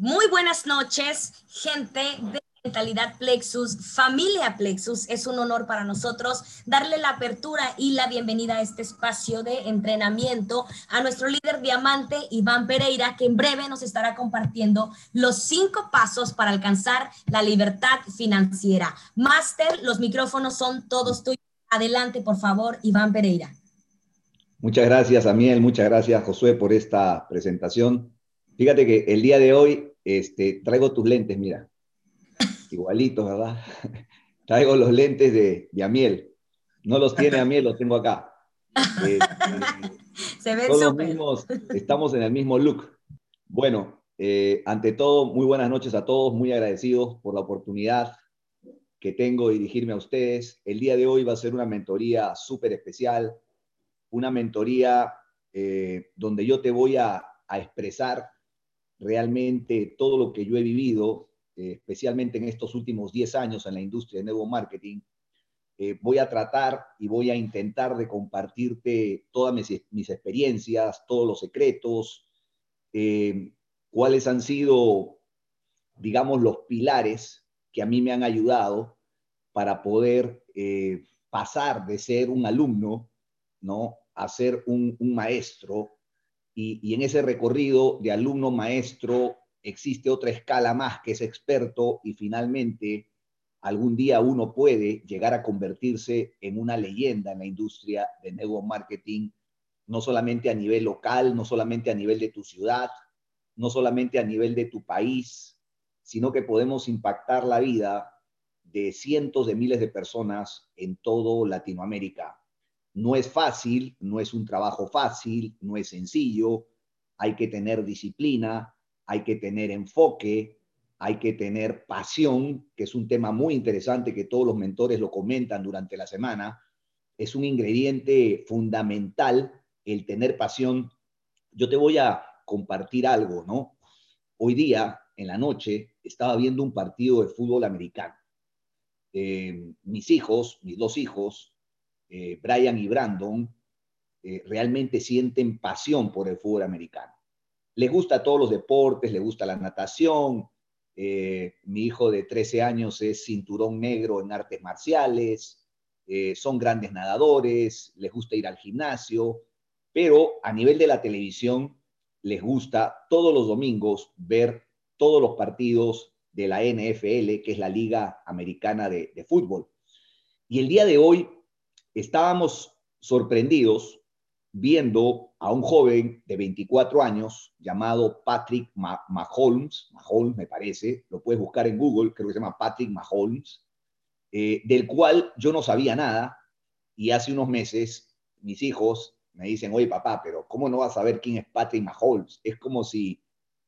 Muy buenas noches, gente de Mentalidad Plexus, familia Plexus. Es un honor para nosotros darle la apertura y la bienvenida a este espacio de entrenamiento a nuestro líder diamante, Iván Pereira, que en breve nos estará compartiendo los cinco pasos para alcanzar la libertad financiera. Máster, los micrófonos son todos tuyos. Adelante, por favor, Iván Pereira. Muchas gracias, Amiel. Muchas gracias, Josué, por esta presentación. Fíjate que el día de hoy este, traigo tus lentes, mira. Igualitos, ¿verdad? traigo los lentes de, de Amiel. No los tiene Amiel, los tengo acá. Este, Se ven súper. Estamos en el mismo look. Bueno, eh, ante todo, muy buenas noches a todos, muy agradecidos por la oportunidad que tengo de dirigirme a ustedes. El día de hoy va a ser una mentoría súper especial, una mentoría eh, donde yo te voy a, a, expresar realmente todo lo que yo he vivido, eh, especialmente en estos últimos 10 años en la industria de nuevo marketing. Eh, voy a tratar y voy a intentar de compartirte todas mis, experiencias, todos los secretos, cuáles han sido, digamos, los pilares que a mí me han ayudado para poder eh, pasar de ser un alumno, ¿no? A ser un, maestro. Y, en ese recorrido de alumno-maestro existe otra escala más que es experto y finalmente algún día uno puede llegar a convertirse en una leyenda en la industria de network marketing, no solamente a nivel local, no solamente a nivel de tu ciudad, no solamente a nivel de tu país, sino que podemos impactar la vida de cientos de miles de personas en todo Latinoamérica. No es fácil, no es un trabajo fácil, no es sencillo, hay que tener disciplina, hay que tener enfoque, hay que tener pasión, que es un tema muy interesante que todos los mentores lo comentan durante la semana. Es un ingrediente fundamental el tener pasión. Yo te voy a compartir algo, ¿no? Hoy día en la noche estaba viendo un partido de fútbol americano. Eh, mis hijos, mis dos hijos, eh, Brian y Brandon, eh, realmente sienten pasión por el fútbol americano. Les gusta todos los deportes, les gusta la natación. mi hijo de 13 años es cinturón negro en artes marciales. son grandes nadadores, les gusta ir al gimnasio, pero a nivel de la televisión les gusta todos los domingos ver todos los partidos de la NFL, que es la Liga Americana de Fútbol. Y el día de hoy estábamos sorprendidos viendo a un joven de 24 años llamado Patrick Mahomes, Mahomes me parece, lo puedes buscar en Google, creo que se llama Patrick Mahomes, eh, del cual yo no sabía nada y hace unos meses mis hijos me dicen, oye papá, pero ¿cómo no vas a saber quién es Patrick Mahomes? Es como si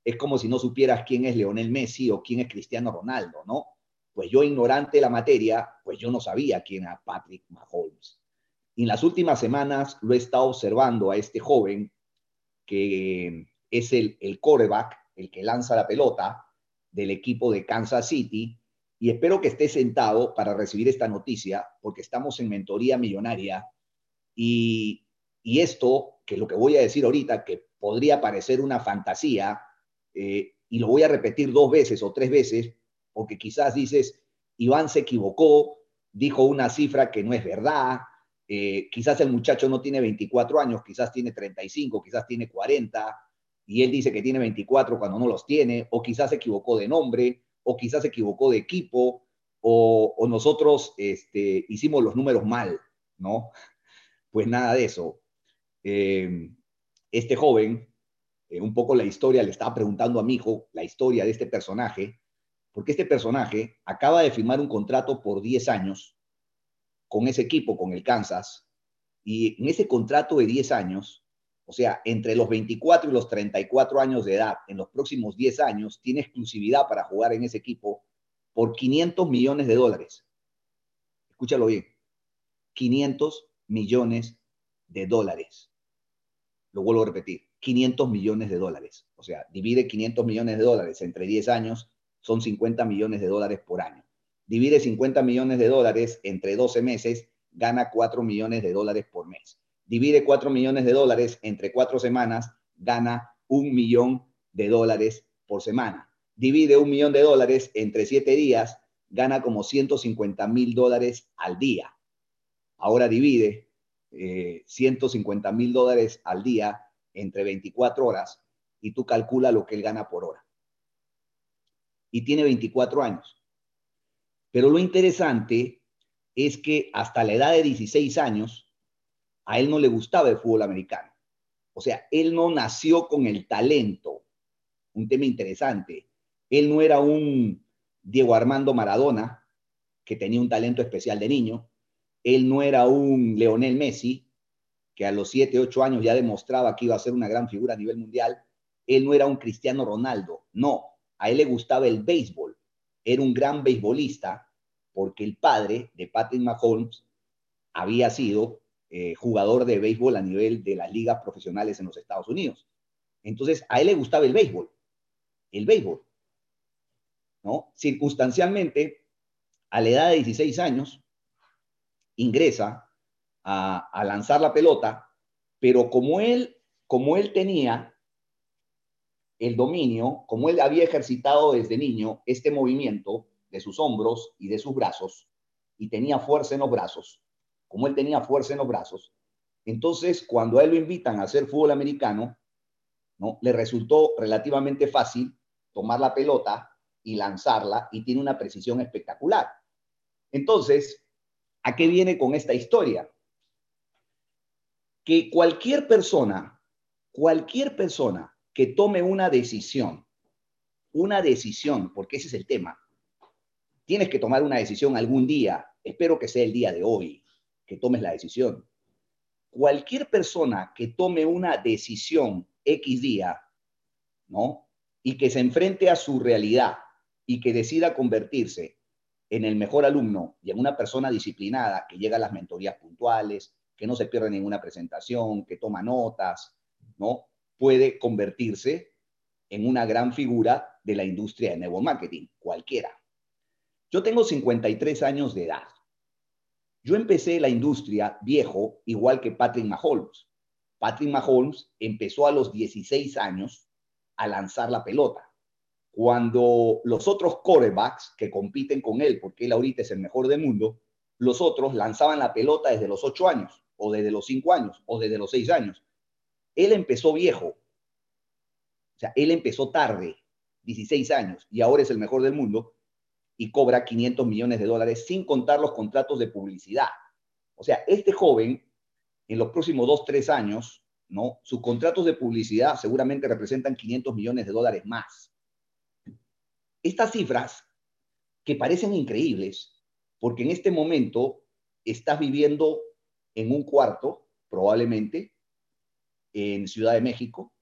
es como si no supieras quién es Leonel Messi o quién es Cristiano Ronaldo, ¿no? Pues yo, ignorante de la materia, pues yo no sabía quién era Patrick Mahomes. En las últimas semanas lo he estado observando a este joven que es el, el quarterback, el que lanza la pelota del equipo de Kansas City, y espero que esté sentado para recibir esta noticia, porque estamos en mentoría millonaria, y, y esto, que lo que voy a decir ahorita, que podría parecer una fantasía, eh, y lo voy a repetir dos veces o tres veces, porque quizás dices, Iván se equivocó, dijo una cifra que no es verdad, eh, quizás el muchacho no tiene 24 años, quizás tiene 35, quizás tiene 40, y él dice que tiene 24 cuando no los tiene, o quizás se equivocó de nombre, o quizás se equivocó de equipo, o, nosotros este, hicimos los números mal, ¿no? Pues nada de eso. Eh, este joven eh, un poco la historia, le estaba preguntando a mi hijo la historia de este personaje, porque este personaje acaba de firmar un contrato por 10 años con ese equipo, con el Kansas, y en ese contrato de 10 años, o sea, entre los 24 y los 34 años de edad, en los próximos 10 años, tiene exclusividad para jugar en ese equipo por 500 millones de dólares. Escúchalo bien, 500 millones de dólares. Lo vuelvo a repetir, 500 millones de dólares. O sea, divide 500 millones de dólares entre 10 años, son 50 millones de dólares por año. Divide 50 millones de dólares entre 12 meses, gana 4 millones de dólares por mes. Divide 4 millones de dólares entre 4 semanas, gana un millón de dólares por semana. divide un millón de dólares entre siete días, gana como 150 mil dólares al día. Ahora divide 150 eh, mil dólares al día entre 24 horas y tú calcula lo que él gana por hora. Y tiene 24 años. Pero lo interesante es que hasta la edad de 16 años, a él no le gustaba el fútbol americano. O sea, él no nació con el talento. Un tema interesante. Él no era un Diego Armando Maradona, que tenía un talento especial de niño. Él no era un Leonel Messi, que a los 7, 8 años ya demostraba que iba a ser una gran figura a nivel mundial. Él no era un Cristiano Ronaldo, no. A él le gustaba el béisbol. Era un gran beisbolista porque el padre de Patrick Mahomes había sido eh, jugador de béisbol a nivel de las ligas profesionales en los Estados Unidos. Entonces, a él le gustaba el béisbol. El béisbol. ¿no? Circunstancialmente, a la edad de 16 años, ingresa a, lanzar la pelota, pero como él, como él tenía el dominio, como él había ejercitado desde niño este movimiento de sus hombros y de sus brazos, y tenía fuerza en los brazos, como él tenía fuerza en los brazos, entonces cuando a él lo invitan a hacer fútbol americano, ¿no? le resultó relativamente fácil tomar la pelota y lanzarla y tiene una precisión espectacular. Entonces, ¿a qué viene con esta historia? Que cualquier persona, cualquier persona que tome una decisión, una decisión, porque ese es el tema, tienes que tomar una decisión algún día, espero que sea el día de hoy, que tomes la decisión. Cualquier persona que tome una decisión X día, ¿no? Y que se enfrente a su realidad y que decida convertirse en el mejor alumno y en una persona disciplinada que llega a las mentorías puntuales, que no se pierde ninguna presentación, que toma notas, ¿no? Puede convertirse en una gran figura de la industria de nuevo marketing, cualquiera. Yo tengo 53 años de edad. Yo empecé la industria viejo, igual que Patrick Mahomes. Patrick Mahomes empezó a los 16 años a lanzar la pelota cuando los otros quarterbacks que compiten con él, porque él ahorita es el mejor del mundo, los otros lanzaban la pelota desde los 8 años, o desde los 5 años, o desde los 6 años. Él empezó viejo. O sea, él empezó tarde, 16 años, y ahora es el mejor del mundo, y cobra 500 millones de dólares sin contar los contratos de publicidad. O sea, este joven, en los próximos 2, 3 años, ¿no? Sus contratos de publicidad seguramente representan 500 millones de dólares más. Estas cifras que parecen increíbles, porque en este momento estás viviendo en un cuarto, probablemente, en Ciudad de México,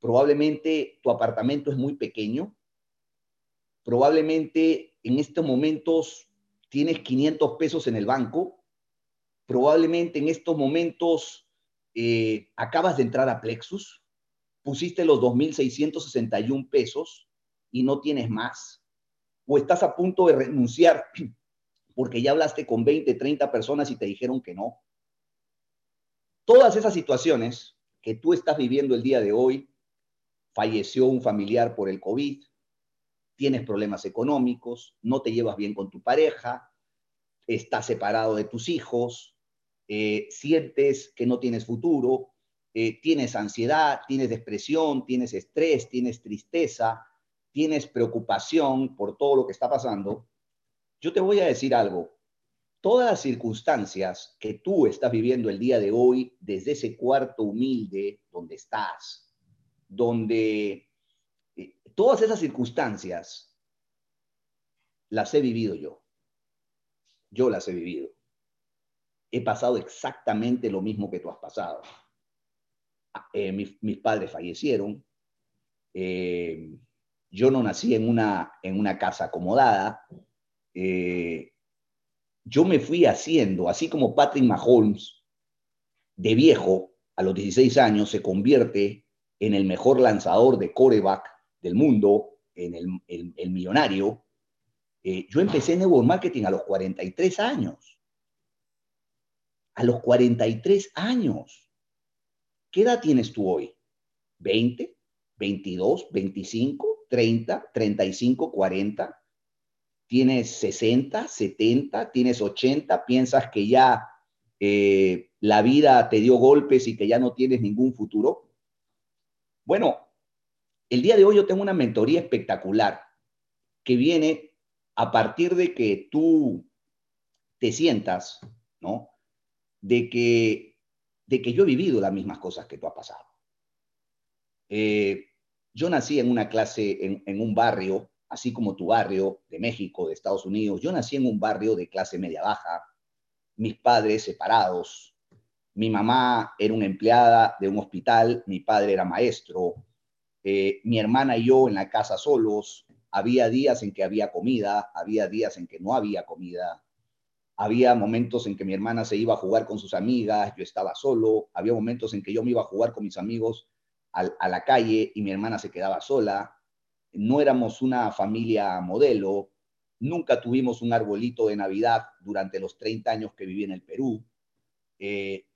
probablemente tu apartamento es muy pequeño, probablemente en estos momentos tienes 500 pesos en el banco, probablemente en estos momentos eh, acabas de entrar a Plexus, pusiste los 2.661 pesos y no tienes más, o estás a punto de renunciar porque ya hablaste con 20, 30 personas y te dijeron que no. Todas esas situaciones que tú estás viviendo el día de hoy, falleció un familiar por el COVID, tienes problemas económicos, no te llevas bien con tu pareja, estás separado de tus hijos, eh, sientes que no tienes futuro, eh, tienes ansiedad, tienes depresión, tienes estrés, tienes tristeza, tienes preocupación por todo lo que está pasando, yo te voy a decir algo. Todas las circunstancias que tú estás viviendo el día de hoy desde ese cuarto humilde donde estás, donde eh, todas esas circunstancias las he vivido yo. Yo las he vivido. He pasado exactamente lo mismo que tú has pasado. Ah, eh, mis, mis, padres fallecieron. Eh, yo no nací en una, en una casa acomodada. Yo me fui haciendo, así como Patrick Mahomes, de viejo, a los 16 años, se convierte en el mejor lanzador de coreback del mundo, en el, millonario. Eh, yo empecé en network marketing a los 43 años. A los 43 años. ¿Qué edad tienes tú hoy? ¿20? ¿22? ¿25? 30, 35, 40, tienes 60, 70, tienes 80, piensas que ya eh, la vida te dio golpes y que ya no tienes ningún futuro. Bueno, el día de hoy yo tengo una mentoría espectacular que viene a partir de que tú te sientas, ¿no? De que, de que yo he vivido las mismas cosas que tú has pasado. Eh, yo nací en una clase, en, en un barrio así como tu barrio de México, de Estados Unidos. Yo nací en un barrio de clase media-baja, mis padres separados, mi mamá era una empleada de un hospital, mi padre era maestro, eh, mi hermana y yo en la casa solos, había días en que había comida, había días en que no había comida, había momentos en que mi hermana se iba a jugar con sus amigas, yo estaba solo, había momentos en que yo me iba a jugar con mis amigos a la calle y mi hermana se quedaba sola, no éramos una familia modelo, nunca tuvimos un arbolito de Navidad durante los 30 años que viví en el Perú. Eh,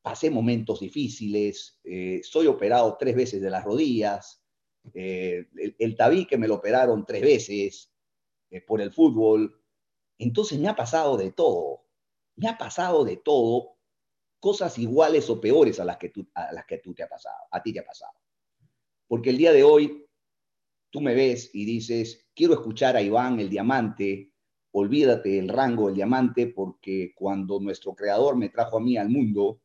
pasé momentos difíciles, eh, soy operado tres veces de las rodillas, eh, el, el, tabique me lo operaron tres veces por el fútbol. Entonces me ha pasado de todo, me ha pasado de todo, cosas iguales o peores a las que tú, a las que tú te ha pasado, a ti te ha pasado. Porque el día de hoy tú me ves y dices, quiero escuchar a Iván el diamante, olvídate del rango del diamante, porque cuando nuestro creador me trajo a mí al mundo,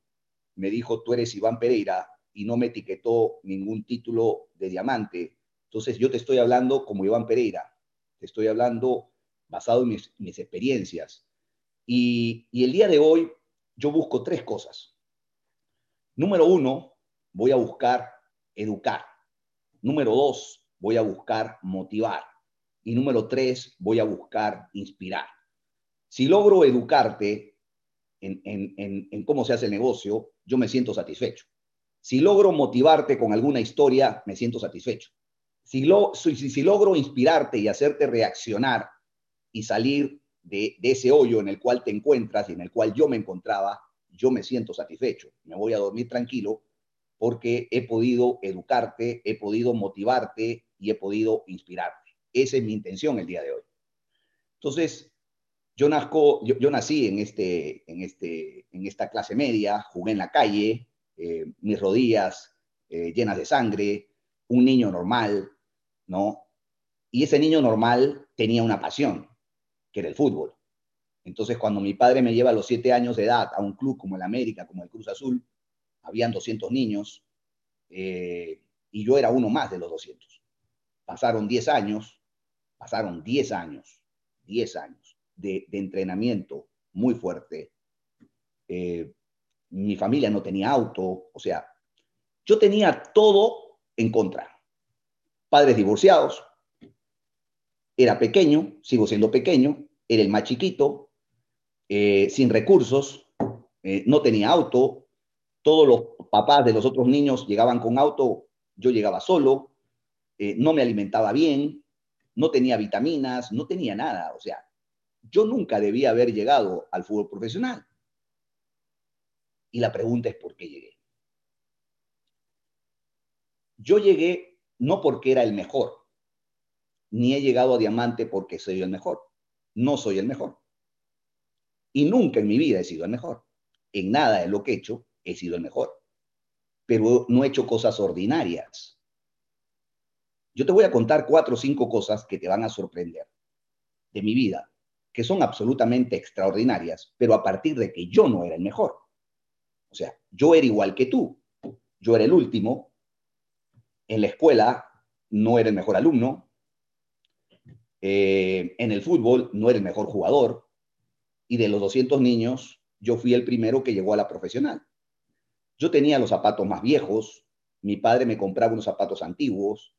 me dijo, tú eres Iván Pereira, y no me etiquetó ningún título de diamante. Entonces yo te estoy hablando como Iván Pereira, te estoy hablando basado en mis, mis experiencias. Y, y el día de hoy yo busco tres cosas. Número uno, voy a buscar educar. Número dos, voy a buscar motivar. Y número tres, voy a buscar inspirar. Si logro educarte en, en, en, cómo se hace el negocio, yo me siento satisfecho. Si logro motivarte con alguna historia, me siento satisfecho. Si, lo, si, si logro inspirarte y hacerte reaccionar y salir de, de, ese hoyo en el cual te encuentras y en el cual yo me encontraba, yo me siento satisfecho. Me voy a dormir tranquilo porque he podido educarte, he podido motivarte y he podido inspirarte. Esa es mi intención el día de hoy. Entonces, yo, nací en, este, en, este, en esta clase media, jugué en la calle, eh, mis rodillas eh, llenas de sangre, un niño normal, ¿no? Y ese niño normal tenía una pasión, que era el fútbol. Entonces, cuando mi padre me lleva a los siete años de edad a un club como el América, como el Cruz Azul, habían 200 niños eh, y yo era uno más de los 200. Pasaron 10 años, pasaron 10 años, 10 años de, entrenamiento muy fuerte. Eh, mi familia no tenía auto, o sea, yo tenía todo en contra. Padres divorciados, era pequeño, sigo siendo pequeño, era el más chiquito, eh, sin recursos, eh, no tenía auto, todos los papás de los otros niños llegaban con auto, yo llegaba solo, eh, no me alimentaba bien, no tenía vitaminas, no tenía nada. O sea, yo nunca debía haber llegado al fútbol profesional. Y la pregunta es por qué llegué. Yo llegué no porque era el mejor, ni he llegado a diamante porque soy el mejor. No soy el mejor. Y nunca en mi vida he sido el mejor. En nada de lo que he hecho he sido el mejor, pero no he hecho cosas ordinarias. Yo te voy a contar cuatro o cinco cosas que te van a sorprender de mi vida, que son absolutamente extraordinarias, pero a partir de que yo no era el mejor. O sea, yo era igual que tú, yo era el último, en la escuela no era el mejor alumno, eh, en el fútbol no era el mejor jugador, y de los 200 niños, yo fui el primero que llegó a la profesional. Yo tenía los zapatos más viejos, mi padre me compraba unos zapatos antiguos,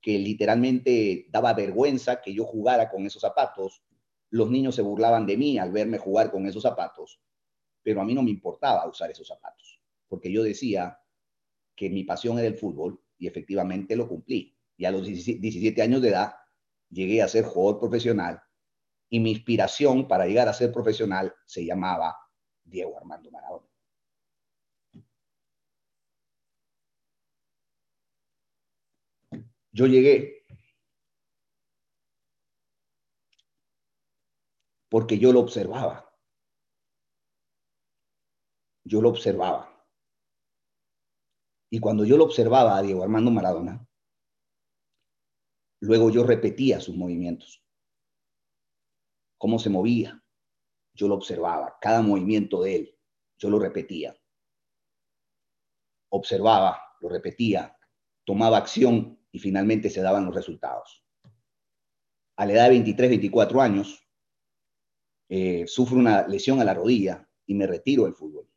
que literalmente daba vergüenza que yo jugara con esos zapatos. Los niños se burlaban de mí al verme jugar con esos zapatos, pero a mí no me importaba usar esos zapatos, porque yo decía que mi pasión era el fútbol y efectivamente lo cumplí. Y a los 17 años de edad llegué a ser jugador profesional y mi inspiración para llegar a ser profesional se llamaba Diego Armando Maradona. Yo llegué porque yo lo observaba. Yo lo observaba. Y cuando yo lo observaba a Diego Armando Maradona, luego yo repetía sus movimientos, cómo se movía. Yo lo observaba, cada movimiento de él, yo lo repetía. Observaba, lo repetía, tomaba acción y finalmente se daban los resultados. A la edad de 23, 24 años, eh, sufro una lesión a la rodilla y me retiro del fútbol.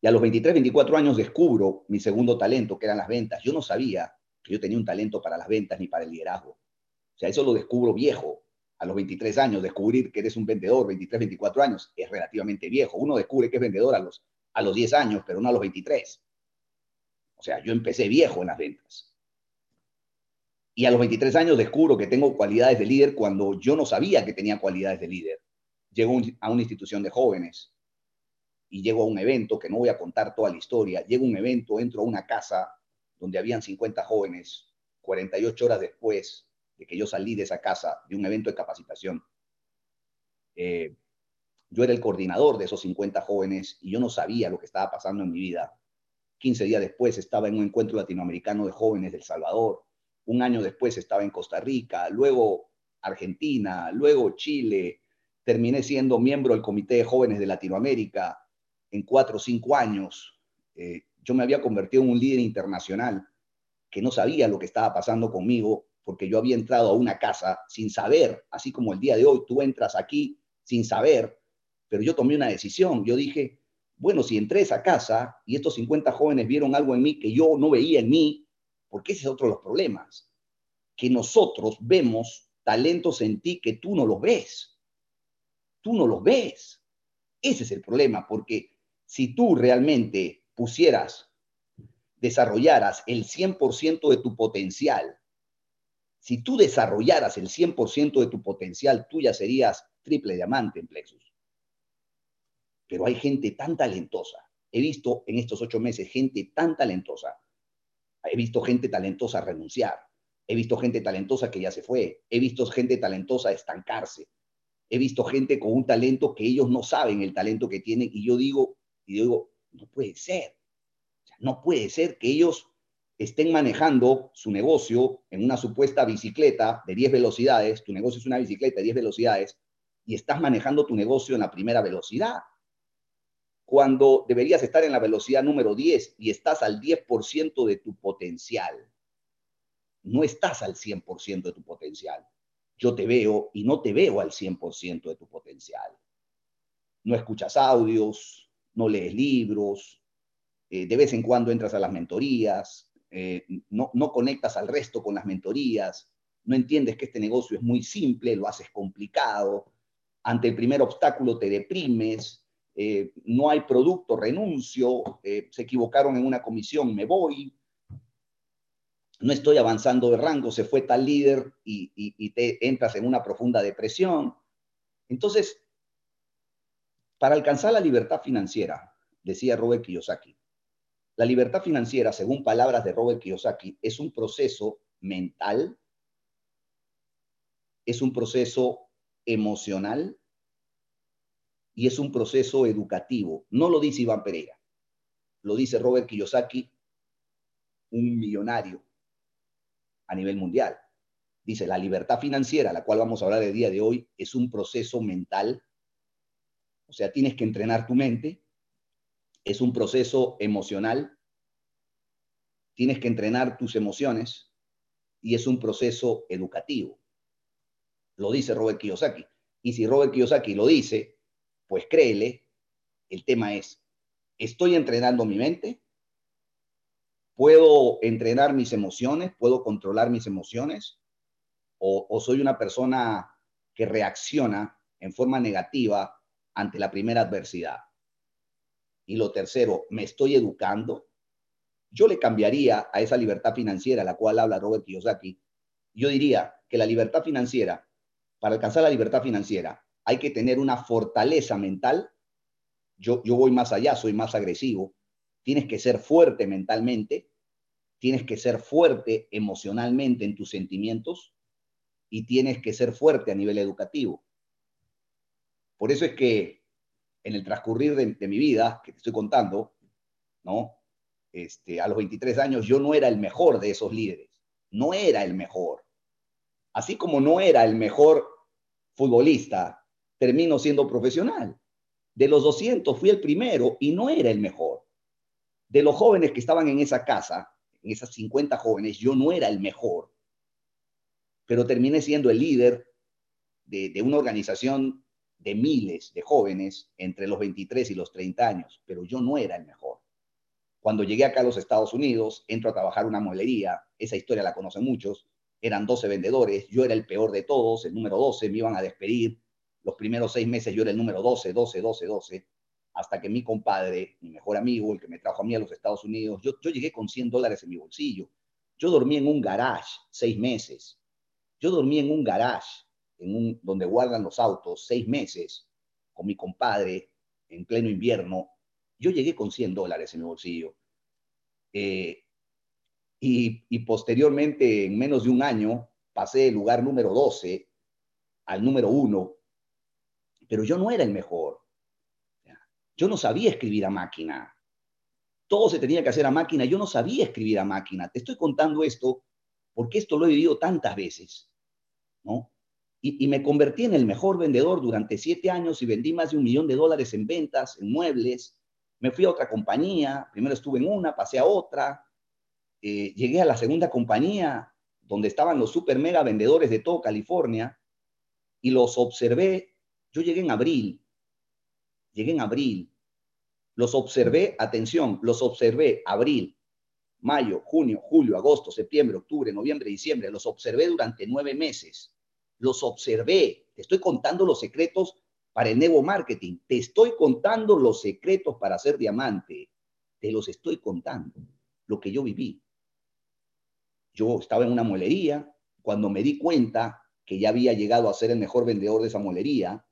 Y a los 23, 24 años descubro mi segundo talento, que eran las ventas. Yo no sabía que yo tenía un talento para las ventas ni para el liderazgo. O sea, eso lo descubro viejo. A los 23 años, descubrir que eres un vendedor, 23, 24 años, es relativamente viejo. Uno descubre que es vendedor a los, a los 10 años, pero no a los 23. O sea, yo empecé viejo en las ventas. Y a los 23 años descubro que tengo cualidades de líder cuando yo no sabía que tenía cualidades de líder. Llego a una institución de jóvenes, y llego a un evento, que no voy a contar toda la historia, llego a un evento, entro a una casa donde habían 50 jóvenes, 48 horas después de que yo salí de esa casa, de un evento de capacitación. Eh, yo era el coordinador de esos 50 jóvenes y yo no sabía lo que estaba pasando en mi vida. 15 días después estaba en un encuentro latinoamericano de jóvenes del Salvador. Un año después estaba en Costa Rica, luego Argentina, luego Chile. Terminé siendo miembro del Comité de Jóvenes de Latinoamérica en cuatro o cinco años, eh, yo me había convertido en un líder internacional que no sabía lo que estaba pasando conmigo porque yo había entrado a una casa sin saber, así como el día de hoy tú entras aquí sin saber, pero yo tomé una decisión. Yo dije, bueno, si entré a esa casa y estos 50 jóvenes vieron algo en mí que yo no veía en mí, porque ese es otro de los problemas, que nosotros vemos talentos en ti que tú no los ves. Tú no los ves. Ese es el problema, porque si tú realmente pusieras, desarrollaras el 100% de tu potencial, si tú desarrollaras el 100% de tu potencial, tú ya serías triple diamante en Plexus. Pero hay gente tan talentosa. He visto en estos ocho meses gente tan talentosa. He visto gente talentosa renunciar. He visto gente talentosa que ya se fue. He visto gente talentosa estancarse. He visto gente con un talento que ellos no saben el talento que tienen. Y yo digo, y digo, no puede ser. no puede ser que ellos estén manejando su negocio en una supuesta bicicleta de 10 velocidades, tu negocio es una bicicleta de 10 velocidades, y estás manejando tu negocio en la primera velocidad, cuando deberías estar en la velocidad número 10 y estás al 10% de tu potencial. No estás al 100% de tu potencial. Yo te veo y no te veo al 100% de tu potencial. No escuchas audios, no lees libros, eh, de vez en cuando entras a las mentorías, eh, no, no conectas al resto con las mentorías, no entiendes que este negocio es muy simple, lo haces complicado, ante el primer obstáculo te deprimes, eh, no hay producto, renuncio, se equivocaron en una comisión, me voy, no estoy avanzando de rango, se fue tal líder y, y te entras en una profunda depresión. Entonces, para alcanzar la libertad financiera, decía Robert Kiyosaki, la libertad financiera, según palabras de Robert Kiyosaki, es un proceso mental, es un proceso emocional y es un proceso educativo. No lo dice Iván Pereira, lo dice Robert Kiyosaki, un millonario a nivel mundial. Dice, la libertad financiera, la cual vamos a hablar el día de hoy, es un proceso mental, o sea, tienes que entrenar tu mente. Es un proceso emocional. Tienes que entrenar tus emociones y es un proceso educativo. Lo dice Robert Kiyosaki. Y si Robert Kiyosaki lo dice, pues créele, el tema es, ¿estoy entrenando mi mente? ¿Puedo entrenar mis emociones? ¿Puedo controlar mis emociones? ¿O, soy una persona que reacciona en forma negativa ante la primera adversidad. Y lo tercero, me estoy educando. Yo le cambiaría a esa libertad financiera, la cual habla Robert Kiyosaki. Yo diría que la libertad financiera, para alcanzar la libertad financiera, hay que tener una fortaleza mental. Yo, yo voy más allá, soy más agresivo. Tienes que ser fuerte mentalmente, tienes que ser fuerte emocionalmente en tus sentimientos y tienes que ser fuerte a nivel educativo. Por eso es que en el transcurrir de, mi vida, que te estoy contando, ¿no? Este, a los 23 años yo no era el mejor de esos líderes, no era el mejor. Así como no era el mejor futbolista, termino siendo profesional. De los 200 fui el primero y no era el mejor. De los jóvenes que estaban en esa casa, en esas 50 jóvenes, yo no era el mejor, pero terminé siendo el líder de, una organización de miles de jóvenes entre los 23 y los 30 años, pero yo no era el mejor. Cuando llegué acá a los Estados Unidos, entro a trabajar una mueblería, esa historia la conocen muchos, eran 12 vendedores, yo era el peor de todos, el número 12, me iban a despedir, los primeros seis meses yo era el número 12, 12, 12, 12, hasta que mi compadre, mi mejor amigo, el que me trajo a mí a los Estados Unidos, yo, yo llegué con 100 dólares en mi bolsillo. Yo dormí en un garage seis meses. Yo dormí en un garage en un, donde guardan los autos seis meses con mi compadre en pleno invierno. Yo llegué con 100 dólares en mi bolsillo. Eh, y, y, posteriormente, en menos de un año, pasé del lugar número 12 al número 1, pero yo no era el mejor. Yo no sabía escribir a máquina. Todo se tenía que hacer a máquina. Yo no sabía escribir a máquina. Te estoy contando esto porque esto lo he vivido tantas veces, ¿no? Y, me convertí en el mejor vendedor durante siete años y vendí más de un millón de dólares en ventas, en muebles. Me fui a otra compañía, primero estuve en una, pasé a otra, eh, llegué a la segunda compañía donde estaban los super mega vendedores de todo California y los observé. Yo llegué en abril, llegué en abril, los observé, atención, los observé abril, mayo, junio, julio, agosto, septiembre, octubre, noviembre, diciembre, los observé durante nueve meses, los observé, te estoy contando los secretos para el nuevo marketing, te estoy contando los secretos para ser diamante, te los estoy contando, lo que yo viví. Yo estaba en una molería, cuando me di cuenta que ya había llegado a ser el mejor vendedor de esa molería,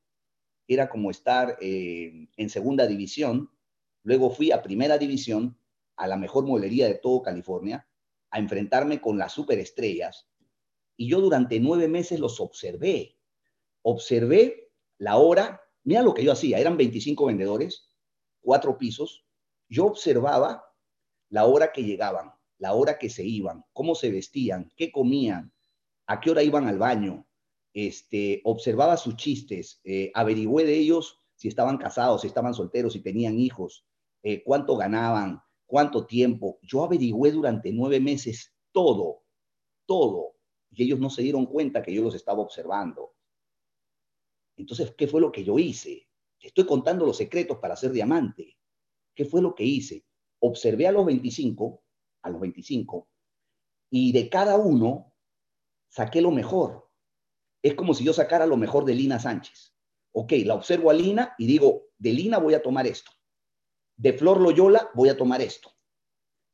era como estar eh, en segunda división, luego fui a primera división, a la mejor molería de todo California, a enfrentarme con las superestrellas, y yo durante nueve meses los observé, observé la hora, mira lo que yo hacía, eran 25 vendedores, cuatro pisos, yo observaba la hora que llegaban, la hora que se iban, cómo se vestían, qué comían, a qué hora iban al baño, este, observaba sus chistes, eh, averigüé de ellos si estaban casados, si estaban solteros, si tenían hijos, eh, cuánto ganaban, cuánto tiempo. Yo averigüé durante nueve meses todo, todo, y ellos no se dieron cuenta que yo los estaba observando. Entonces, ¿qué fue lo que yo hice? estoy contando los secretos para ser diamante. ¿Qué fue lo que hice? Observé a los 25 a los 25, y de cada uno saqué lo mejor. Es como si yo sacara lo mejor de Lina Sánchez. Ok, la observo a Lina y digo, de Lina voy a tomar esto. De Flor Loyola voy a tomar esto.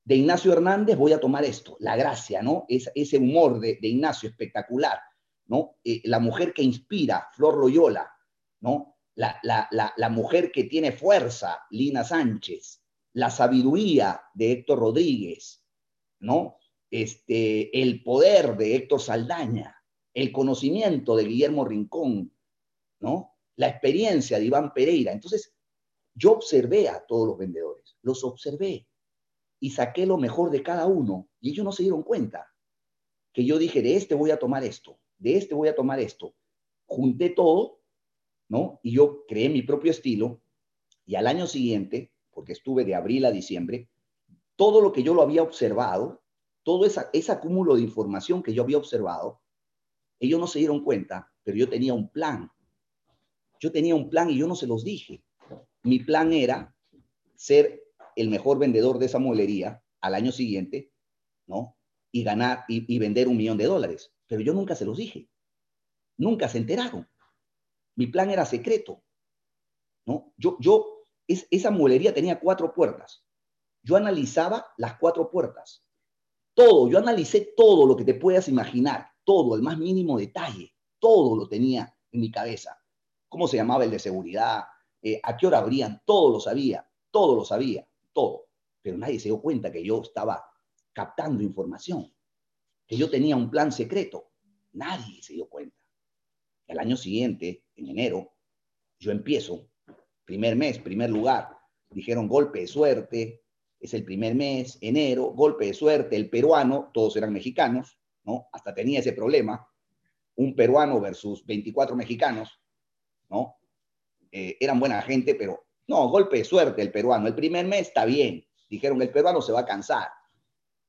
De Ignacio Hernández voy a tomar esto. La gracia, ¿no? Es, ese humor de, Ignacio espectacular, ¿no? Eh, la mujer que inspira, Flor Loyola, ¿no? La, la, mujer que tiene fuerza, Lina Sánchez la sabiduría de Héctor Rodríguez, ¿no? Este, el poder de Héctor Saldaña, el conocimiento de Guillermo Rincón, ¿no? La experiencia de Iván Pereira. Entonces, yo observé a todos los vendedores, los observé y saqué lo mejor de cada uno y ellos no se dieron cuenta que yo dije, de este voy a tomar esto, de este voy a tomar esto. Junté todo, ¿no? Y yo creé mi propio estilo y al año siguiente porque estuve de abril a diciembre, todo lo que yo lo había observado, todo ese acúmulo de información que yo había observado, ellos no se dieron cuenta, pero yo tenía un plan. Yo tenía un plan y yo no se los dije. Mi plan era ser el mejor vendedor de esa mueblería al año siguiente, ¿no? Y ganar y, vender un millón de dólares. Pero yo nunca se los dije. Nunca se enteraron. Mi plan era secreto, ¿no? Yo, yo esa mueblería tenía cuatro puertas. Yo analizaba las cuatro puertas. Todo, yo analicé todo lo que te puedas imaginar, todo, el más mínimo detalle, todo lo tenía en mi cabeza. ¿Cómo se llamaba el de seguridad? Eh, ¿A qué hora abrían? Todo lo sabía, todo lo sabía, todo. Pero nadie se dio cuenta que yo estaba captando información, que yo tenía un plan secreto. Nadie se dio cuenta. El año siguiente, en enero, Yo empiezo, primer mes, primer lugar. Dijeron golpe de suerte, es el primer mes, enero, golpe de suerte, el peruano, todos eran mexicanos, ¿no? Hasta tenía ese problema, un peruano versus 24 mexicanos, ¿no? Eh, eran buena gente, pero no, golpe de suerte el peruano. El primer mes está bien, dijeron el peruano se va a cansar.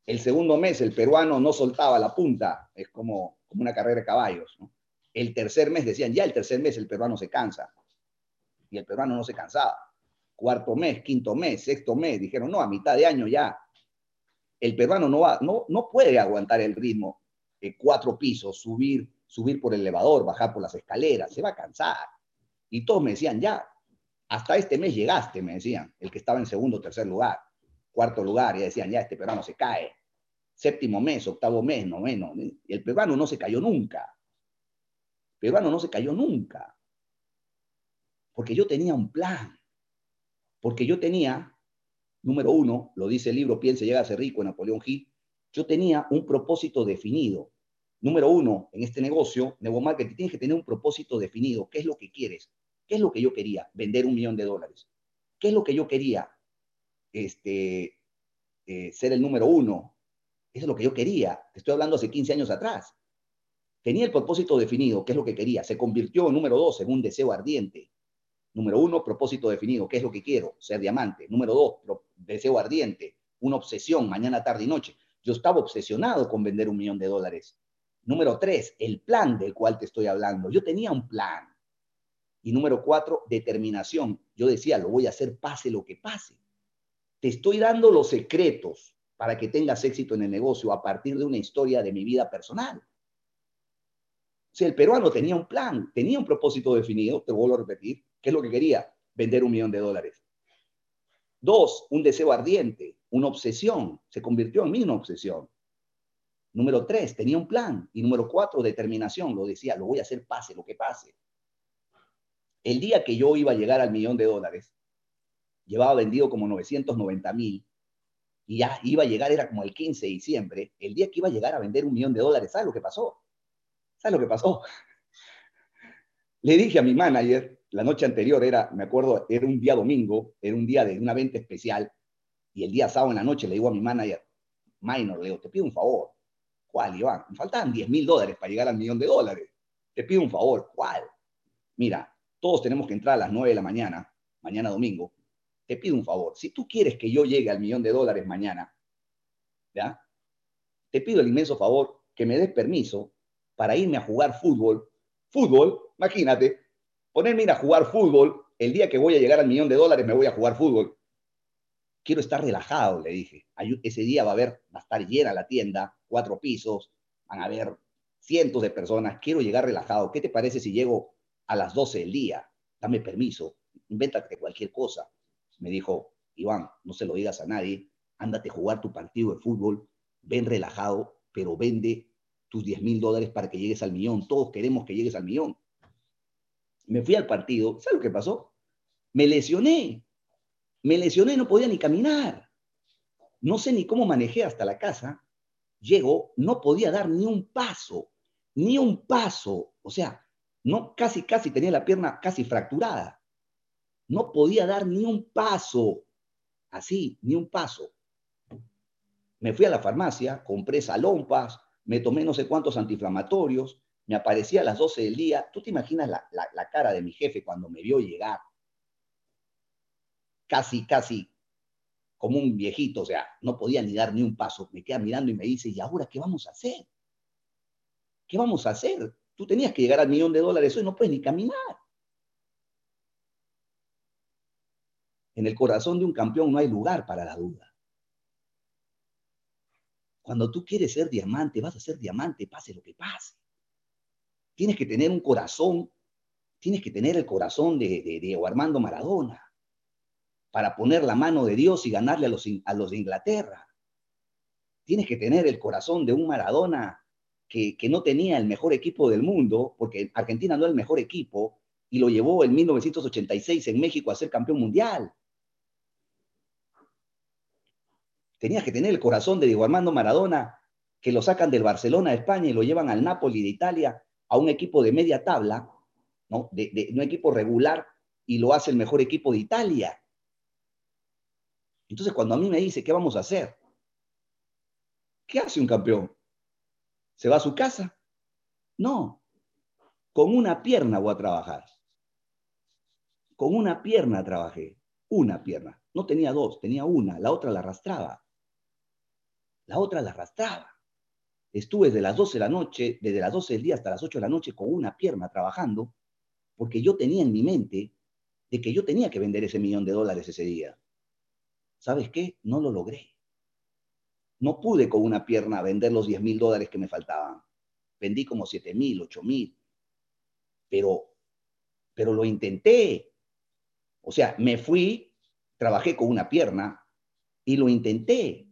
El segundo mes el peruano no soltaba la punta, es como, como una carrera de caballos. El tercer mes decían, ya el tercer mes el peruano se cansa. Y el peruano no se cansaba. Cuarto mes, quinto mes, sexto mes, dijeron, no, a mitad de año ya. El peruano no, va, no, no puede aguantar el ritmo de cuatro pisos, subir, subir por el elevador, bajar por las escaleras, se va a cansar. Y todos me decían, ya, hasta este mes llegaste, me decían, el que estaba en segundo tercer lugar, cuarto lugar, y decían, ya, este peruano se cae. Séptimo mes, octavo mes, noveno. Y el peruano no se cayó nunca peruano no se cayó nunca. Porque yo tenía un plan. Porque yo tenía, número uno, lo dice el libro Piense, llega a ser rico, Napoleón Hill, yo tenía un propósito definido. Número uno, en este negocio, Nuevo Marketing, tienes que tener un propósito definido. ¿Qué es lo que quieres? ¿Qué es lo que yo quería? Vender un millón de dólares. ¿Qué es lo que yo quería? Este, eh, ser el número uno. Eso es lo que yo quería. Te estoy hablando hace 15 años atrás. Tenía el propósito definido, qué es lo que quería. Se convirtió en número dos, en un deseo ardiente. Número uno, propósito definido, qué es lo que quiero, ser diamante. Número dos, deseo ardiente, una obsesión, mañana, tarde y noche. Yo estaba obsesionado con vender un millón de dólares. Número tres, el plan del cual te estoy hablando. Yo tenía un plan. Y número cuatro, determinación. Yo decía, lo voy a hacer pase lo que pase. Te estoy dando los secretos para que tengas éxito en el negocio a partir de una historia de mi vida personal. Si el peruano tenía un plan, tenía un propósito definido, te vuelvo a repetir, ¿qué es lo que quería? Vender un millón de dólares. Dos, un deseo ardiente, una obsesión, se convirtió en mí una obsesión. Número tres, tenía un plan. Y número cuatro, determinación, lo decía, lo voy a hacer pase lo que pase. El día que yo iba a llegar al millón de dólares, llevaba vendido como 990 mil, y ya iba a llegar, era como el 15 de diciembre, el día que iba a llegar a vender un millón de dólares, ¿sabes lo que pasó? ¿Sabes lo que pasó? Le dije a mi manager, la noche anterior era, me acuerdo, era un día domingo, era un día de una venta especial, y el día sábado en la noche le digo a mi manager, Minor, le digo, te pido un favor. ¿Cuál, Iván? Me faltaban 10 mil dólares para llegar al millón de dólares. Te pido un favor. ¿Cuál? Mira, todos tenemos que entrar a las 9 de la mañana, mañana domingo. Te pido un favor. Si tú quieres que yo llegue al millón de dólares mañana, ¿ya? Te pido el inmenso favor que me des permiso para irme a jugar fútbol. Fútbol, imagínate, ponerme a ir a jugar fútbol, el día que voy a llegar al millón de dólares me voy a jugar fútbol. Quiero estar relajado, le dije. Ese día va a haber, va a estar llena la tienda, cuatro pisos, van a haber cientos de personas. Quiero llegar relajado. ¿Qué te parece si llego a las 12 del día? Dame permiso, invéntate cualquier cosa. Me dijo, Iván, no se lo digas a nadie, ándate a jugar tu partido de fútbol, ven relajado, pero vende tus 10 mil dólares para que llegues al millón. Todos queremos que llegues al millón. Me fui al partido. ¿Sabes lo que pasó? Me lesioné. Me lesioné, no podía ni caminar. No sé ni cómo manejé hasta la casa. Llego, no podía dar ni un paso, ni un paso. O sea, no, casi, casi tenía la pierna casi fracturada. No podía dar ni un paso. Así, ni un paso. Me fui a la farmacia, compré salompas, me tomé no sé cuántos antiinflamatorios, me aparecía a las 12 del día. ¿Tú te imaginas la, cara de mi jefe cuando me vio llegar? Casi, casi como un viejito, o sea, no podía ni dar ni un paso. Me queda mirando y me dice, ¿y ahora qué vamos a hacer? ¿Qué vamos a hacer? Tú tenías que llegar al millón de dólares hoy, no puedes ni caminar. En el corazón de un campeón no hay lugar para la duda. Cuando tú quieres ser diamante, vas a ser diamante, pase lo que pase. Tienes que tener un corazón, tienes que tener el corazón de, Diego Armando Maradona para poner la mano de Dios y ganarle a los, a los de Inglaterra. Tienes que tener el corazón de un Maradona que, que no tenía el mejor equipo del mundo, porque Argentina no era el mejor equipo, y lo llevó en 1986 en México a ser campeón mundial. Tenías que tener el corazón de Diego Armando Maradona, que lo sacan del Barcelona de España y lo llevan al Napoli de Italia, a un equipo de media tabla, ¿no? De, un equipo regular, y lo hace el mejor equipo de Italia. Entonces, cuando a mí me dice, ¿qué vamos a hacer? ¿Qué hace un campeón? ¿Se va a su casa? No. Con una pierna voy a trabajar. Con una pierna trabajé. Una pierna. No tenía dos, tenía una. La otra la arrastraba. La otra la arrastraba. Estuve desde las 12 de la noche, desde las 12 del día hasta las 8 de la noche con una pierna trabajando, porque yo tenía en mi mente de que yo tenía que vender ese millón de dólares ese día. ¿Sabes qué? No lo logré. No pude con una pierna vender los 10 mil dólares que me faltaban. Vendí como 7 mil, 8 mil. Pero, pero lo intenté. O sea, me fui, trabajé con una pierna y lo intenté.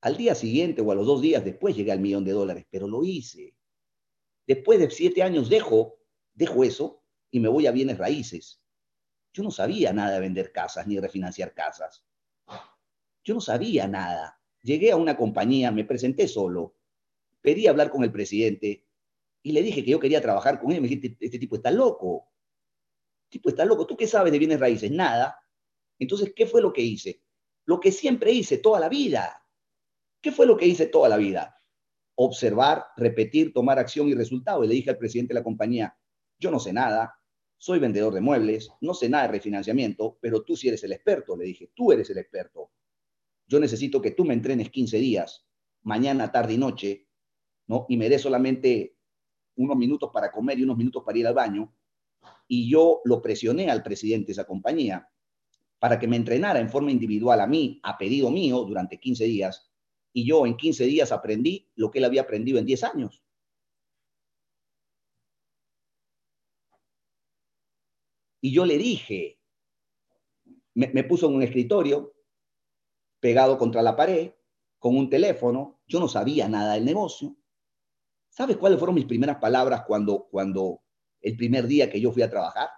Al día siguiente o a los dos días después llegué al millón de dólares, pero lo hice. Después de siete años dejo, dejo eso y me voy a bienes raíces. Yo no sabía nada de vender casas ni refinanciar casas. Yo no sabía nada. Llegué a una compañía, me presenté solo, pedí hablar con el presidente y le dije que yo quería trabajar con él. Me dijiste, este tipo está loco. Este tipo está loco. ¿Tú qué sabes de bienes raíces? Nada. Entonces, ¿qué fue lo que hice? Lo que siempre hice toda la vida. ¿Qué fue lo que hice toda la vida? Observar, repetir, tomar acción y resultado. Y le dije al presidente de la compañía, yo no sé nada, soy vendedor de muebles, no sé nada de refinanciamiento, pero tú sí eres el experto. Le dije, tú eres el experto yo necesito que tú me entrenes 15 días, mañana, tarde y noche, ¿no? Y me des solamente unos minutos para comer y unos minutos para ir al baño. Y yo lo presioné al presidente de esa compañía para que me entrenara en forma individual a mí, a pedido mío, durante 15 días. Y yo en 15 días aprendí lo que él había aprendido en 10 años. Y yo le dije, me, me puso en un escritorio pegado contra la pared, con un teléfono, yo no sabía nada del negocio. ¿Sabes cuáles fueron mis primeras palabras cuando, cuando el primer día que yo fui a trabajar?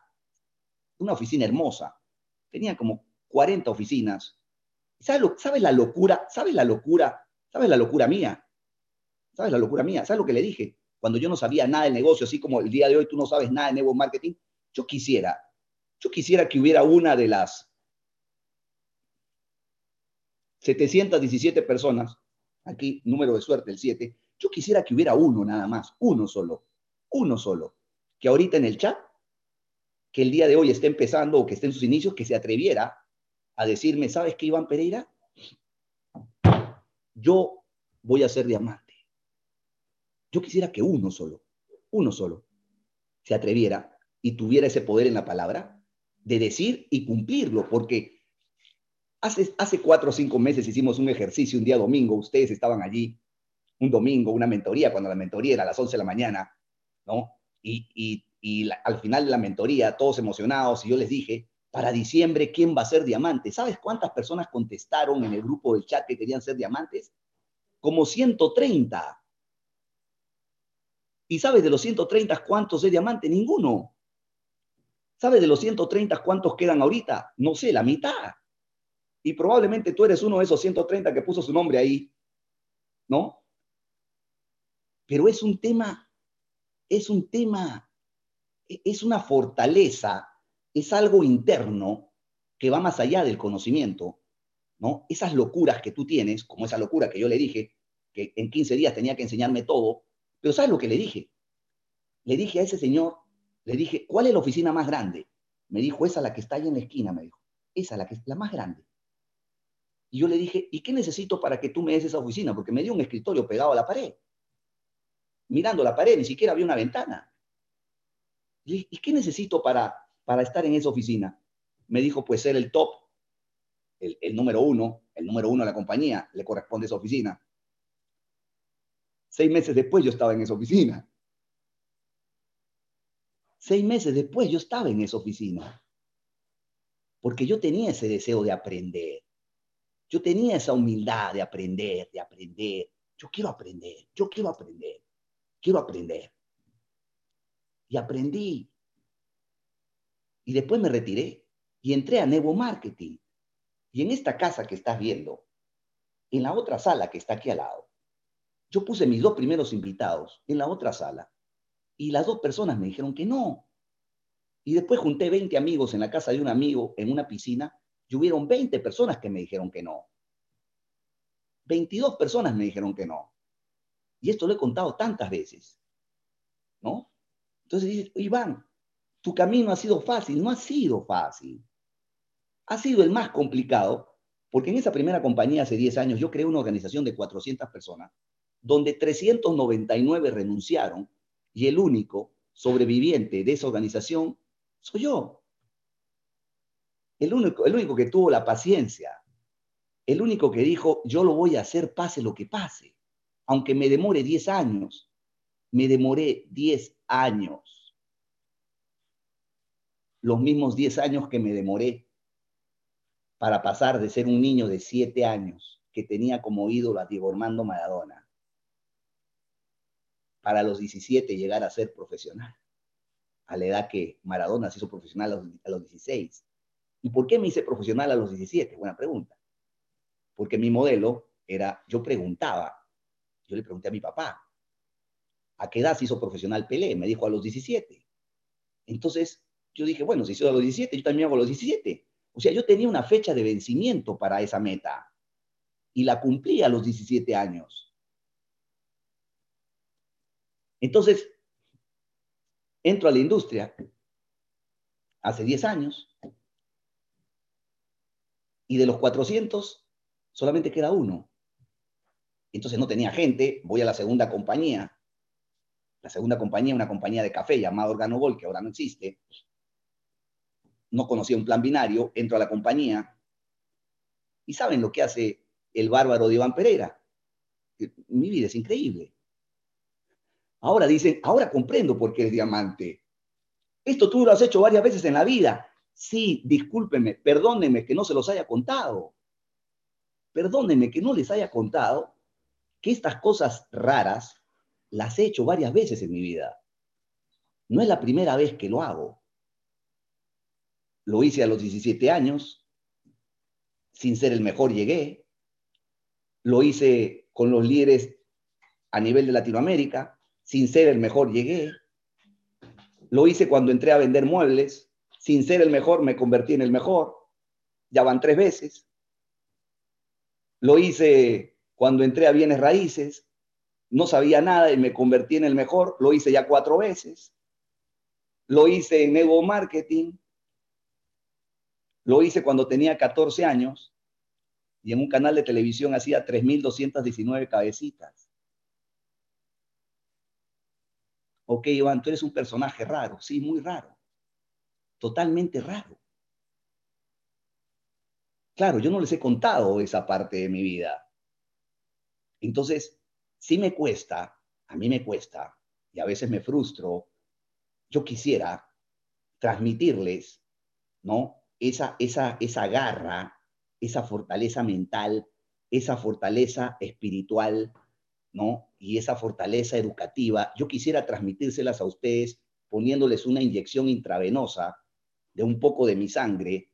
Una oficina hermosa. Tenía como 40 oficinas. ¿Sabes, lo, ¿Sabes la locura? ¿Sabes la locura? ¿Sabes la locura mía? ¿Sabes la locura mía? ¿Sabes lo que le dije? Cuando yo no sabía nada del negocio, así como el día de hoy tú no sabes nada de nuevo marketing, yo quisiera, yo quisiera que hubiera una de las 717 personas, aquí número de suerte, el 7, yo quisiera que hubiera uno nada más, uno solo, uno solo, que ahorita en el chat, que el día de hoy esté empezando o que esté en sus inicios, que se atreviera a decirme, ¿sabes qué, Iván Pereira? Yo voy a ser diamante. Yo quisiera que uno solo, uno solo, se atreviera y tuviera ese poder en la palabra de decir y cumplirlo, porque Hace, hace cuatro o cinco meses hicimos un ejercicio un día domingo, ustedes estaban allí, un domingo, una mentoría, cuando la mentoría era a las 11 de la mañana, ¿no? Y, y, y al final de la mentoría, todos emocionados, y yo les dije, para diciembre, ¿quién va a ser diamante? ¿Sabes cuántas personas contestaron en el grupo del chat que querían ser diamantes? Como 130. ¿Y sabes de los 130 cuántos es diamante? Ninguno. ¿Sabes de los 130 cuántos quedan ahorita? No sé, la mitad. Y probablemente tú eres uno de esos 130 que puso su nombre ahí, ¿no? Pero es un tema, es un tema, es una fortaleza, es algo interno que va más allá del conocimiento, ¿no? Esas locuras que tú tienes, como esa locura que yo le dije, que en 15 días tenía que enseñarme todo, pero ¿sabes lo que le dije? Le dije a ese señor, le dije, ¿cuál es la oficina más grande? Me dijo, esa la que está ahí en la esquina, me dijo. Esa la que es la más grande. Y yo le dije, ¿y qué necesito para que tú me des esa oficina? Porque me dio un escritorio pegado a la pared. Mirando la pared, ni siquiera había una ventana. ¿Y qué necesito para, para estar en esa oficina? Me dijo, pues ser el top, el, el número uno, el número uno de la compañía, le corresponde esa oficina. Seis meses después yo estaba en esa oficina. Seis meses después yo estaba en esa oficina. Porque yo tenía ese deseo de aprender yo tenía esa humildad de aprender, de aprender. Yo quiero aprender, yo quiero aprender, quiero aprender. Y aprendí. Y después me retiré y entré a Nevo Marketing. Y en esta casa que estás viendo, en la otra sala que está aquí al lado, yo puse mis dos primeros invitados en la otra sala y las dos personas me dijeron que no. Y después junté 20 amigos en la casa de un amigo en una piscina y hubieron 20 personas que me dijeron que no. 22 personas me dijeron que no. Y esto lo he contado tantas veces. ¿No? Entonces dices, Iván, tu camino ha sido fácil. No ha sido fácil. Ha sido el más complicado, porque en esa primera compañía hace 10 años yo creé una organización de 400 personas, donde 399 renunciaron y el único sobreviviente de esa organización soy yo. El único, el único que tuvo la paciencia, el único que dijo, yo lo voy a hacer pase lo que pase, aunque me demore 10 años, me demoré 10 años. Los mismos 10 años que me demoré para pasar de ser un niño de 7 años que tenía como ídolo a Diego Armando Maradona, para los 17 llegar a ser profesional a la edad que Maradona se hizo profesional a los, 16. ¿Y por qué me hice profesional a los 17? Buena pregunta. Porque mi modelo era, yo preguntaba, yo le pregunté a mi papá, ¿a qué edad se hizo profesional Pelé? Me dijo a los 17. Entonces yo dije, bueno, si hizo a los 17, yo también hago a los 17. O sea, yo tenía una fecha de vencimiento para esa meta y la cumplí a los 17 años. Entonces, entro a la industria hace 10 años y de los 400 solamente queda uno. Entonces no tenía gente, voy a la segunda compañía. La segunda compañía, una compañía de café llamada Organogol, que ahora no existe. No conocía un plan binario, entro a la compañía y saben lo que hace el bárbaro de Iván Pereira. Mi vida es increíble. Ahora dicen, ahora comprendo por qué es diamante. Esto tú lo has hecho varias veces en la vida. Sí, discúlpeme, perdónenme que no se los haya contado. Perdónenme que no les haya contado que estas cosas raras las he hecho varias veces en mi vida. No es la primera vez que lo hago. Lo hice a los 17 años, sin ser el mejor llegué. Lo hice con los líderes a nivel de Latinoamérica sin ser el mejor llegué. Lo hice cuando entré a vender muebles, sin ser el mejor me convertí en el mejor. Ya van tres veces. Lo hice cuando entré a bienes raíces, no sabía nada y me convertí en el mejor. Lo hice ya cuatro veces. Lo hice en Evo Marketing. Lo hice cuando tenía 14 años y en un canal de televisión hacía 3.219 cabecitas. ok, Iván, tú eres un personaje raro, sí, muy raro, totalmente raro. Claro, yo no les he contado esa parte de mi vida. Entonces, sí me cuesta, a mí me cuesta, y a veces me frustro, yo quisiera transmitirles, ¿no? Esa, esa, esa garra, esa fortaleza mental, esa fortaleza espiritual, ¿no? Y esa fortaleza educativa, yo quisiera transmitírselas a ustedes poniéndoles una inyección intravenosa de un poco de mi sangre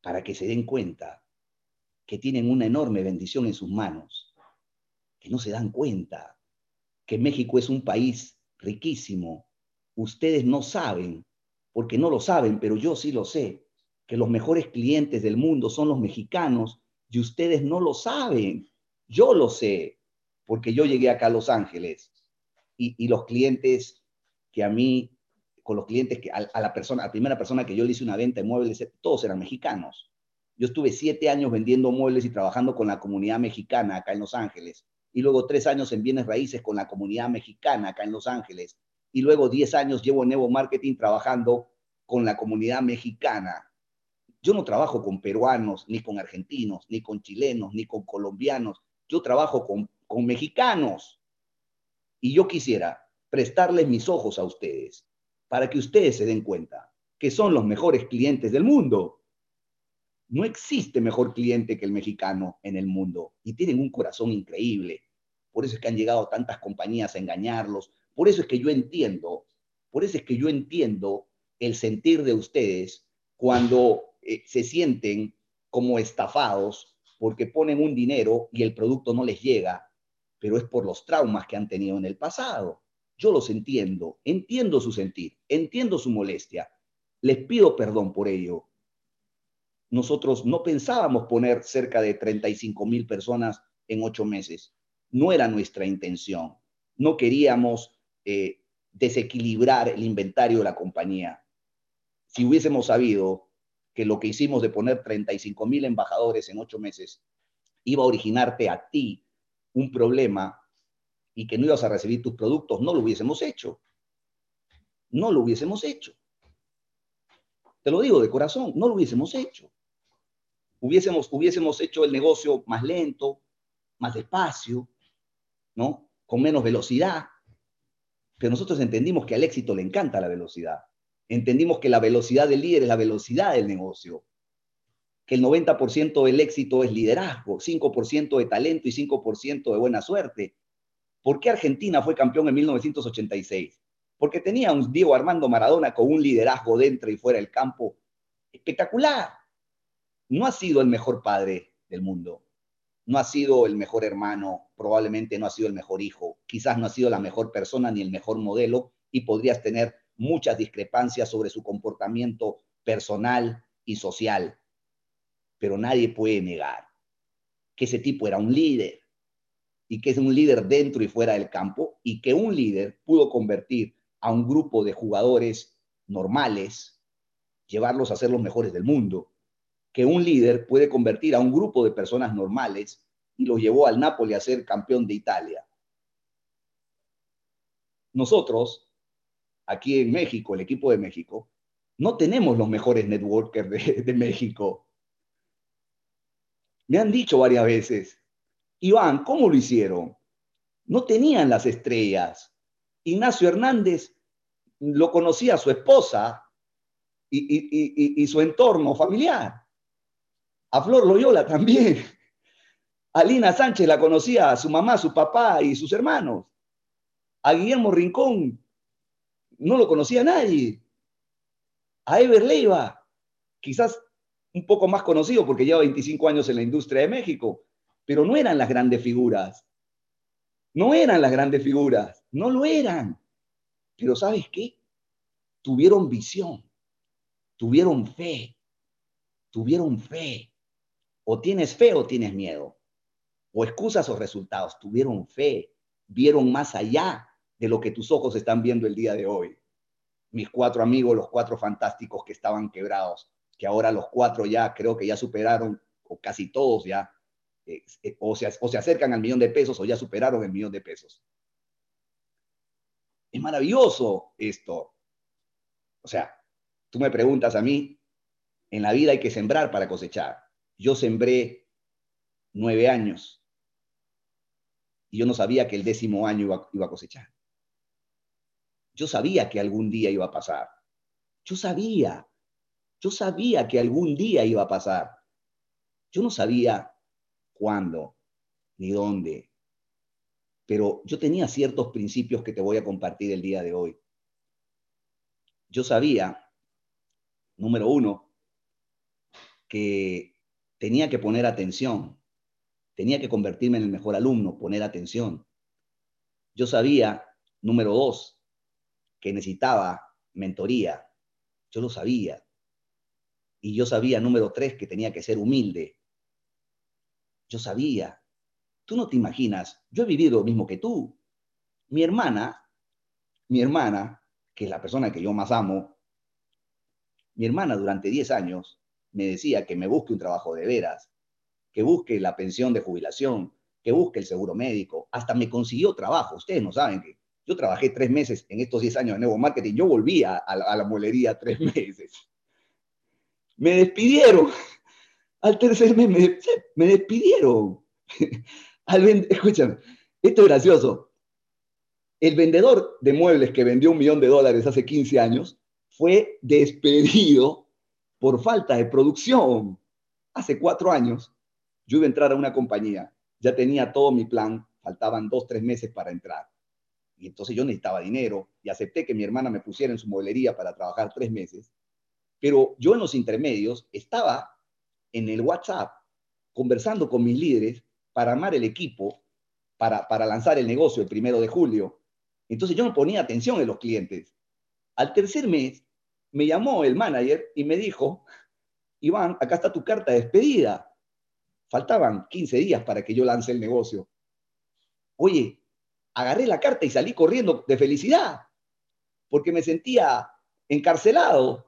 para que se den cuenta que tienen una enorme bendición en sus manos, que no se dan cuenta que México es un país riquísimo. Ustedes no saben, porque no lo saben, pero yo sí lo sé, que los mejores clientes del mundo son los mexicanos y ustedes no lo saben. Yo lo sé porque yo llegué acá a Los Ángeles y, los clientes que a mí, con los clientes que a, la primera persona que yo le hice una venta de muebles, todos eran mexicanos. Yo estuve siete años vendiendo muebles y trabajando con la comunidad mexicana acá en Los Ángeles. Y luego tres años en bienes raíces con la comunidad mexicana acá en Los Ángeles. Y luego diez años llevo en Evo Marketing trabajando con la comunidad mexicana. Yo no trabajo con peruanos, ni con argentinos, ni con chilenos, ni con colombianos. Yo trabajo con mexicanos. Y yo quisiera prestarles mis ojos a ustedes para que ustedes se den cuenta que son los mejores clientes del mundo. No existe mejor cliente que el mexicano en el mundo y tienen un corazón increíble. Por eso es que han llegado tantas compañías a engañarlos. Por eso es que yo entiendo, por eso es que yo entiendo el sentir de ustedes cuando eh, se sienten como estafados porque ponen un dinero y el producto no les llega pero es por los traumas que han tenido en el pasado. Yo los entiendo, entiendo su sentir, entiendo su molestia, Les pido perdón por ello. Nosotros no pensábamos poner cerca de 35 mil personas en ocho meses. No era nuestra intención. No queríamos eh, desequilibrar el inventario de la compañía. Si hubiésemos sabido que lo que hicimos de poner 35 mil embajadores en ocho meses iba a originarte a ti un problema y que no ibas a recibir tus productos, no lo hubiésemos hecho. No lo hubiésemos hecho. Te lo digo de corazón, no lo hubiésemos hecho. Hubiésemos, hubiésemos hecho el negocio más lento, más despacio, ¿no? Con menos velocidad. Pero nosotros entendimos que al éxito le encanta la velocidad. Entendimos que la velocidad del líder es la velocidad del negocio. Que el 90% del éxito es liderazgo, 5% de talento y 5% de buena suerte. ¿Por qué Argentina fue campeón en 1986? Porque tenía un Diego Armando Maradona con un liderazgo dentro y fuera del campo espectacular. No ha sido el mejor padre del mundo, no ha sido el mejor hermano, probablemente no ha sido el mejor hijo, quizás no ha sido la mejor persona ni el mejor modelo y podrías tener muchas discrepancias sobre su comportamiento personal y social. Pero nadie puede negar que ese tipo era un líder y que es un líder dentro y fuera del campo y que un líder pudo convertir a un grupo de jugadores normales, llevarlos a ser los mejores del mundo que un líder puede convertir a un grupo de personas normales y lo llevó al Napoli a ser campeón de Italia. Nosotros, aquí en México, el equipo de México, no tenemos los mejores networkers de México. Me han dicho varias veces, Iván, ¿cómo lo hicieron? No tenían las estrellas. Ignacio Hernández lo conocía a su esposa y, su entorno familiar. A Flor Loyola también. A Lina Sánchez la conocía su mamá, su papá y sus hermanos. A Guillermo Rincón no lo conocía nadie. A Ever Leiva, quizás un poco más conocido porque lleva 25 años en la industria de México, pero no eran las grandes figuras. No eran las grandes figuras, no lo eran. Pero ¿sabes qué? Tuvieron visión, tuvieron fe, tuvieron fe. O tienes fe o tienes miedo. O excusas o resultados. Tuvieron fe. Vieron más allá de lo que tus ojos están viendo el día de hoy. Mis cuatro amigos, los cuatro fantásticos que estaban quebrados, que ahora los cuatro ya creo que ya superaron, o casi todos ya, eh, o, se, o se acercan al millón de pesos o ya superaron el millón de pesos. Es maravilloso esto. O sea, tú me preguntas a mí, en la vida hay que sembrar para cosechar. Yo sembré nueve años y yo no sabía que el décimo año iba, a cosechar. Yo sabía que algún día iba a pasar. Yo sabía, yo sabía que algún día iba a pasar. Yo no sabía cuándo ni dónde, pero yo tenía ciertos principios que te voy a compartir el día de hoy. Yo sabía, número uno, que tenía que poner atención, tenía que convertirme en el mejor alumno, poner atención. Yo sabía, número dos, que necesitaba mentoría, yo lo sabía. Y yo sabía, número tres, que tenía que ser humilde. Yo sabía. Tú no te imaginas, yo he vivido lo mismo que tú. Mi hermana, mi hermana, que es la persona que yo más amo, mi hermana durante 10 años me decía que me busque un trabajo de veras, que busque la pensión de jubilación, que busque el seguro médico. Hasta me consiguió trabajo. Ustedes no saben que yo trabajé tres meses en estos diez años de nuevo marketing. Yo volví a, la molería tres meses. Me despidieron. Al tercer mes me, me despidieron. Al escúchame, esto es gracioso. El vendedor de muebles que vendió un millón de dólares hace 15 años fue despedido por falta de producción. Hace cuatro años yo iba a entrar a una compañía, ya tenía todo mi plan, faltaban dos, tres meses para entrar. Y entonces yo necesitaba dinero y acepté que mi hermana me pusiera en su mueblería para trabajar tres meses. Pero yo en los intermedios estaba en el WhatsApp conversando con mis líderes para armar el equipo, para, para lanzar el negocio el primero de julio. Entonces yo no ponía atención en los clientes. Al tercer mes me llamó el manager y me dijo, Iván, acá está tu carta de despedida. Faltaban 15 días para que yo lance el negocio. Oye, agarré la carta y salí corriendo de felicidad, porque me sentía encarcelado.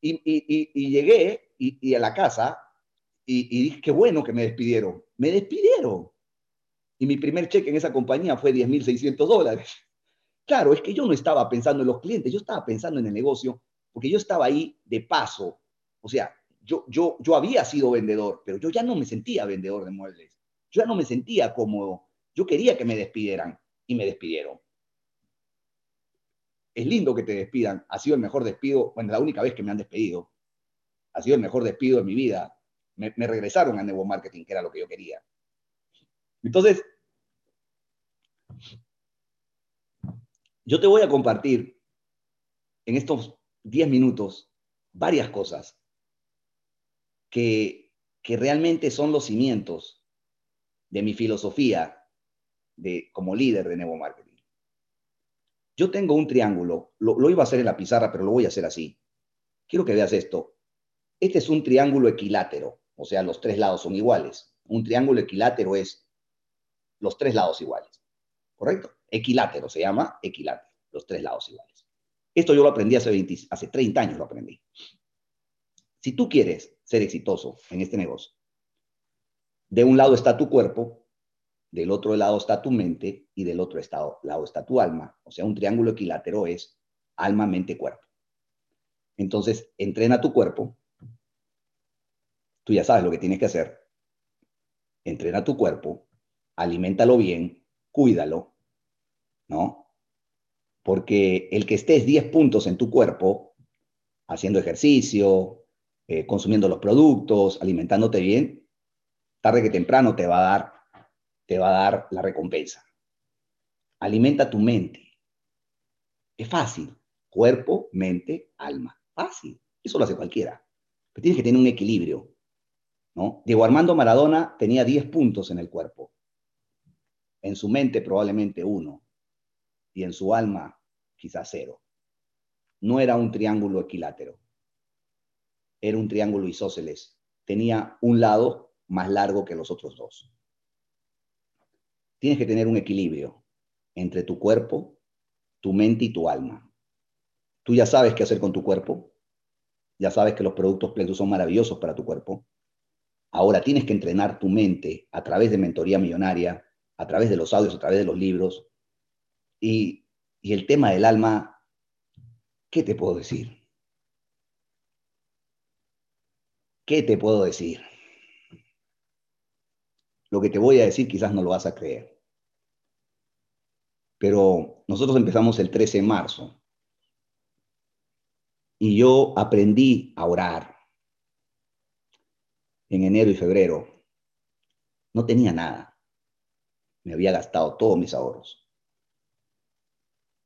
Y, llegué y, a la casa y, dije, qué bueno que me despidieron. Me despidieron. Y mi primer cheque en esa compañía fue 10.600 dólares. Claro, es que yo no estaba pensando en los clientes, yo estaba pensando en el negocio, porque yo estaba ahí de paso. O sea, yo, yo, yo había sido vendedor, pero yo ya no me sentía vendedor de muebles. Yo ya no me sentía cómodo. Yo quería que me despidieran y me despidieron. Es lindo que te despidan. Ha sido el mejor despido, bueno, la única vez que me han despedido. Ha sido el mejor despido de mi vida. Me, regresaron a Nebo Marketing, que era lo que yo quería. Entonces, yo te voy a compartir en estos 10 minutos varias cosas que, que realmente son los cimientos de mi filosofía de, como líder de Nebo Marketing. Yo tengo un triángulo, lo, iba a hacer en la pizarra, pero lo voy a hacer así. Quiero que veas esto. Este es un triángulo equilátero, o sea, los tres lados son iguales. Un triángulo equilátero es los tres lados iguales, ¿correcto? Equilátero se llama equilátero, los tres lados iguales. Esto yo lo aprendí hace, 20, hace 30 años, lo aprendí. Si tú quieres ser exitoso en este negocio, de un lado está tu cuerpo, del otro lado está tu mente y del otro lado está tu alma. O sea, un triángulo equilátero es alma, mente, cuerpo. Entonces, entrena tu cuerpo. Tú ya sabes lo que tienes que hacer. Entrena tu cuerpo, aliméntalo bien, cuídalo, ¿no? Porque el que estés 10 puntos en tu cuerpo, haciendo ejercicio, eh, consumiendo los productos, alimentándote bien, tarde que temprano te va a dar te va a dar la recompensa. Alimenta tu mente. Es fácil. Cuerpo, mente, alma. Fácil. Eso lo hace cualquiera. Pero tienes que tener un equilibrio. Diego Armando Maradona tenía 10 puntos en el cuerpo. En su mente probablemente uno. Y en su alma quizás cero. No era un triángulo equilátero. Era un triángulo isósceles. Tenía un lado más largo que los otros dos tienes que tener un equilibrio entre tu cuerpo, tu mente y tu alma. Tú ya sabes qué hacer con tu cuerpo, ya sabes que los productos Plexus son maravillosos para tu cuerpo. Ahora tienes que entrenar tu mente a través de mentoría millonaria, a través de los audios, a través de los libros. Y, el tema del alma, ¿qué te puedo decir? ¿Qué te puedo decir? Lo que te voy a decir quizás no lo vas a creer. Pero nosotros empezamos el 13 de marzo y yo aprendí a orar en enero y febrero. No tenía nada. Me había gastado todos mis ahorros.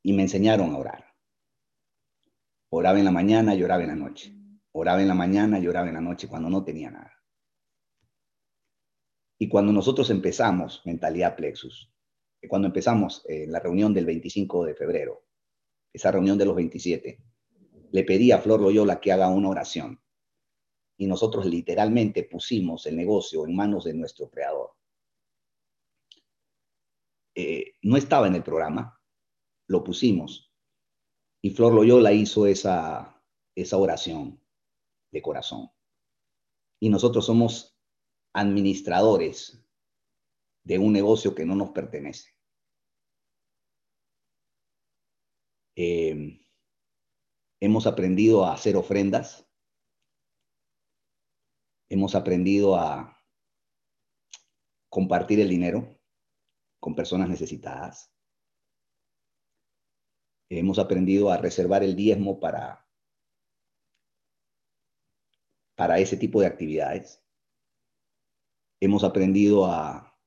Y me enseñaron a orar. Oraba en la mañana, lloraba en la noche. Oraba en la mañana, lloraba en la noche cuando no tenía nada. Y cuando nosotros empezamos Mentalidad Plexus, cuando empezamos en la reunión del 25 de febrero, esa reunión de los 27, le pedí a Flor Loyola que haga una oración. Y nosotros literalmente pusimos el negocio en manos de nuestro creador. Eh, no estaba en el programa, lo pusimos. Y Flor Loyola hizo esa, esa oración de corazón. Y nosotros somos administradores de un negocio que no nos pertenece. Eh, hemos aprendido a hacer ofrendas, hemos aprendido a compartir el dinero con personas necesitadas, hemos aprendido a reservar el diezmo para, para ese tipo de actividades hemos aprendido a,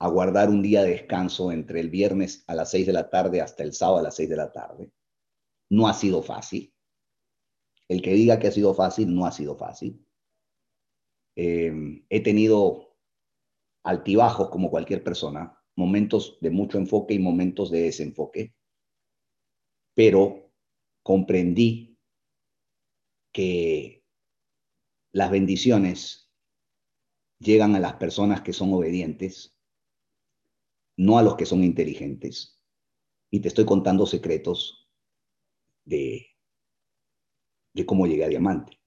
a guardar un día de descanso entre el viernes a las 6 de la tarde hasta el sábado a las 6 de la tarde. No ha sido fácil. El que diga que ha sido fácil, no ha sido fácil. Eh, he tenido altibajos como cualquier persona, momentos de mucho enfoque y momentos de desenfoque, pero comprendí que las bendiciones llegan a las personas que son obedientes, no a los que son inteligentes. Y te estoy contando secretos de, de cómo llegué a diamante.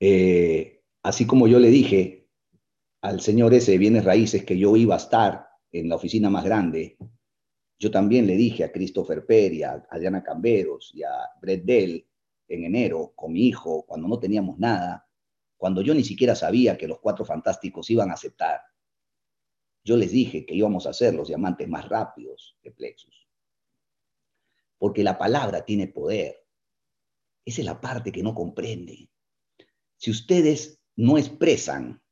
Eh, así como yo le dije al señor ese de bienes raíces que yo iba a estar en la oficina más grande, yo también le dije a Christopher Perry, a Adriana Camberos y a Brett Dell en enero con mi hijo, cuando no teníamos nada, cuando yo ni siquiera sabía que los cuatro fantásticos iban a aceptar, yo les dije que íbamos a ser los diamantes más rápidos de Plexus. Porque la palabra tiene poder. Esa es la parte que no comprende. Si ustedes no expresan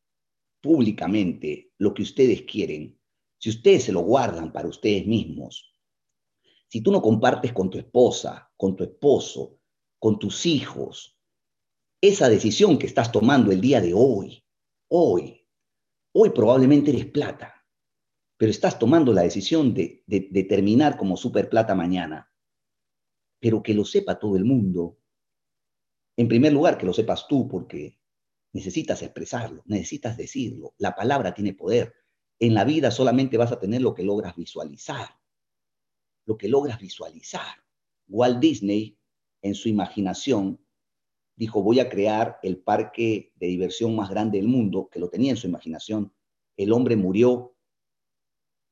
públicamente lo que ustedes quieren, si ustedes se lo guardan para ustedes mismos, si tú no compartes con tu esposa, con tu esposo, con tus hijos, esa decisión que estás tomando el día de hoy, hoy, hoy probablemente eres plata, pero estás tomando la decisión de, de, terminar como super plata mañana, pero que lo sepa todo el mundo. En primer lugar, que lo sepas tú, porque necesitas expresarlo, necesitas decirlo. La palabra tiene poder. En la vida solamente vas a tener lo que logras visualizar. Lo que logras visualizar. Walt Disney, en su imaginación, dijo, voy a crear el parque de diversión más grande del mundo, que lo tenía en su imaginación. El hombre murió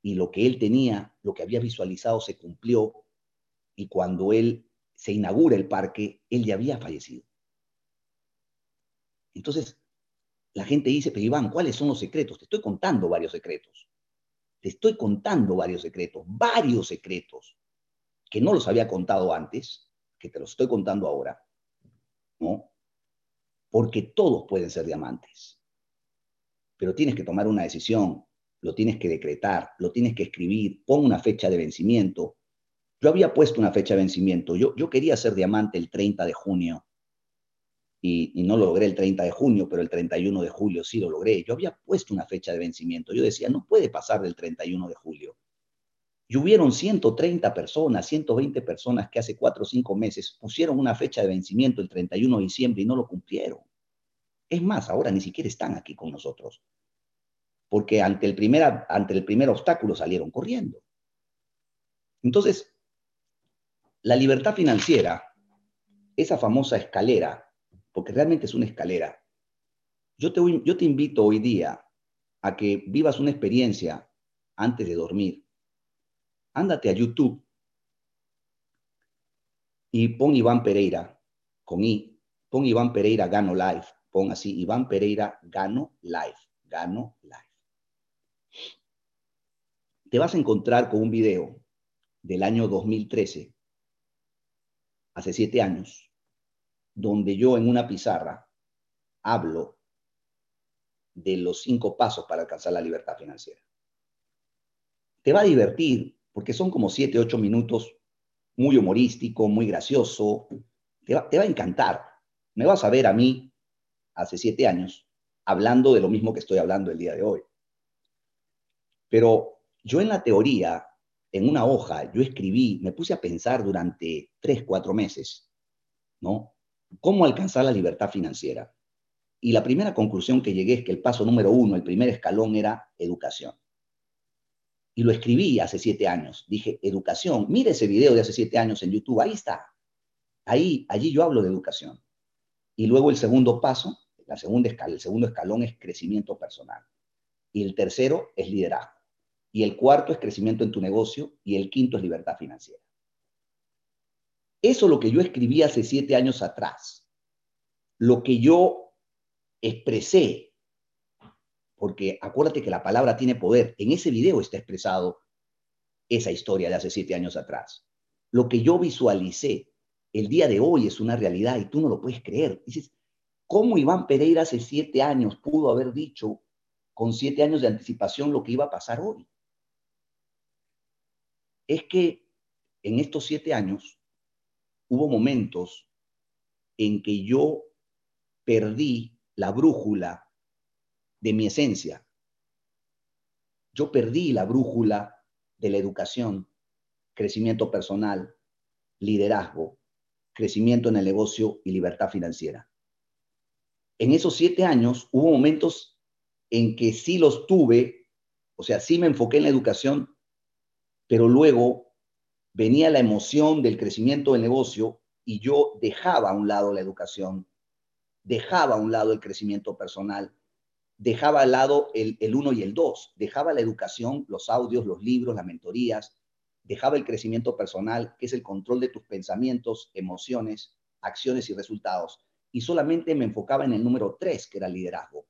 y lo que él tenía, lo que había visualizado se cumplió y cuando él se inaugura el parque, él ya había fallecido. Entonces, la gente dice, pero Iván, ¿cuáles son los secretos? Te estoy contando varios secretos. Te estoy contando varios secretos, varios secretos que no los había contado antes, que te los estoy contando ahora, ¿no? Porque todos pueden ser diamantes. Pero tienes que tomar una decisión, lo tienes que decretar, lo tienes que escribir, pon una fecha de vencimiento. Yo había puesto una fecha de vencimiento. Yo, yo quería ser diamante el 30 de junio y, no lo logré el 30 de junio, pero el 31 de julio sí lo logré. Yo había puesto una fecha de vencimiento. Yo decía, no puede pasar del 31 de julio. Y hubieron 130 personas, 120 personas que hace cuatro o cinco meses pusieron una fecha de vencimiento el 31 de diciembre y no lo cumplieron. Es más, ahora ni siquiera están aquí con nosotros. Porque ante el primer, ante el primer obstáculo salieron corriendo. Entonces, la libertad financiera, esa famosa escalera porque realmente es una escalera. Yo te, yo te invito hoy día a que vivas una experiencia antes de dormir. Ándate a YouTube y pon Iván Pereira con I, pon Iván Pereira Gano Live, pon así Iván Pereira Gano Live, Gano Live. Te vas a encontrar con un video del año 2013, hace siete años, donde yo en una pizarra hablo de los cinco pasos para alcanzar la libertad financiera. Te va a divertir porque son como siete, ocho minutos muy humorístico, muy gracioso. Te va, te va a encantar. Me vas a ver a mí hace siete años hablando de lo mismo que estoy hablando el día de hoy. Pero yo en la teoría, en una hoja, yo escribí, me puse a pensar durante tres, cuatro meses, ¿no? Cómo alcanzar la libertad financiera. Y la primera conclusión que llegué es que el paso número uno, el primer escalón era educación. Y lo escribí hace siete años. Dije, educación. Mire ese video de hace siete años en YouTube. Ahí está. Ahí, allí yo hablo de educación. Y luego el segundo paso, la segunda escala, el segundo escalón es crecimiento personal. Y el tercero es liderazgo. Y el cuarto es crecimiento en tu negocio. Y el quinto es libertad financiera. Eso es lo que yo escribí hace siete años atrás. Lo que yo expresé, porque acuérdate que la palabra tiene poder. En ese video está expresado esa historia de hace siete años atrás. Lo que yo visualicé el día de hoy es una realidad y tú no lo puedes creer. Dices, ¿cómo Iván Pereira hace siete años pudo haber dicho con siete años de anticipación lo que iba a pasar hoy? Es que en estos siete años hubo momentos en que yo perdí la brújula de mi esencia. Yo perdí la brújula de la educación, crecimiento personal, liderazgo, crecimiento en el negocio y libertad financiera. En esos siete años hubo momentos en que sí los tuve, o sea, sí me enfoqué en la educación, pero luego venía la emoción del crecimiento del negocio y yo dejaba a un lado la educación, dejaba a un lado el crecimiento personal, dejaba al lado el, el uno y el dos, dejaba la educación, los audios, los libros, las mentorías, dejaba el crecimiento personal, que es el control de tus pensamientos, emociones, acciones y resultados, y solamente me enfocaba en el número tres, que era el liderazgo.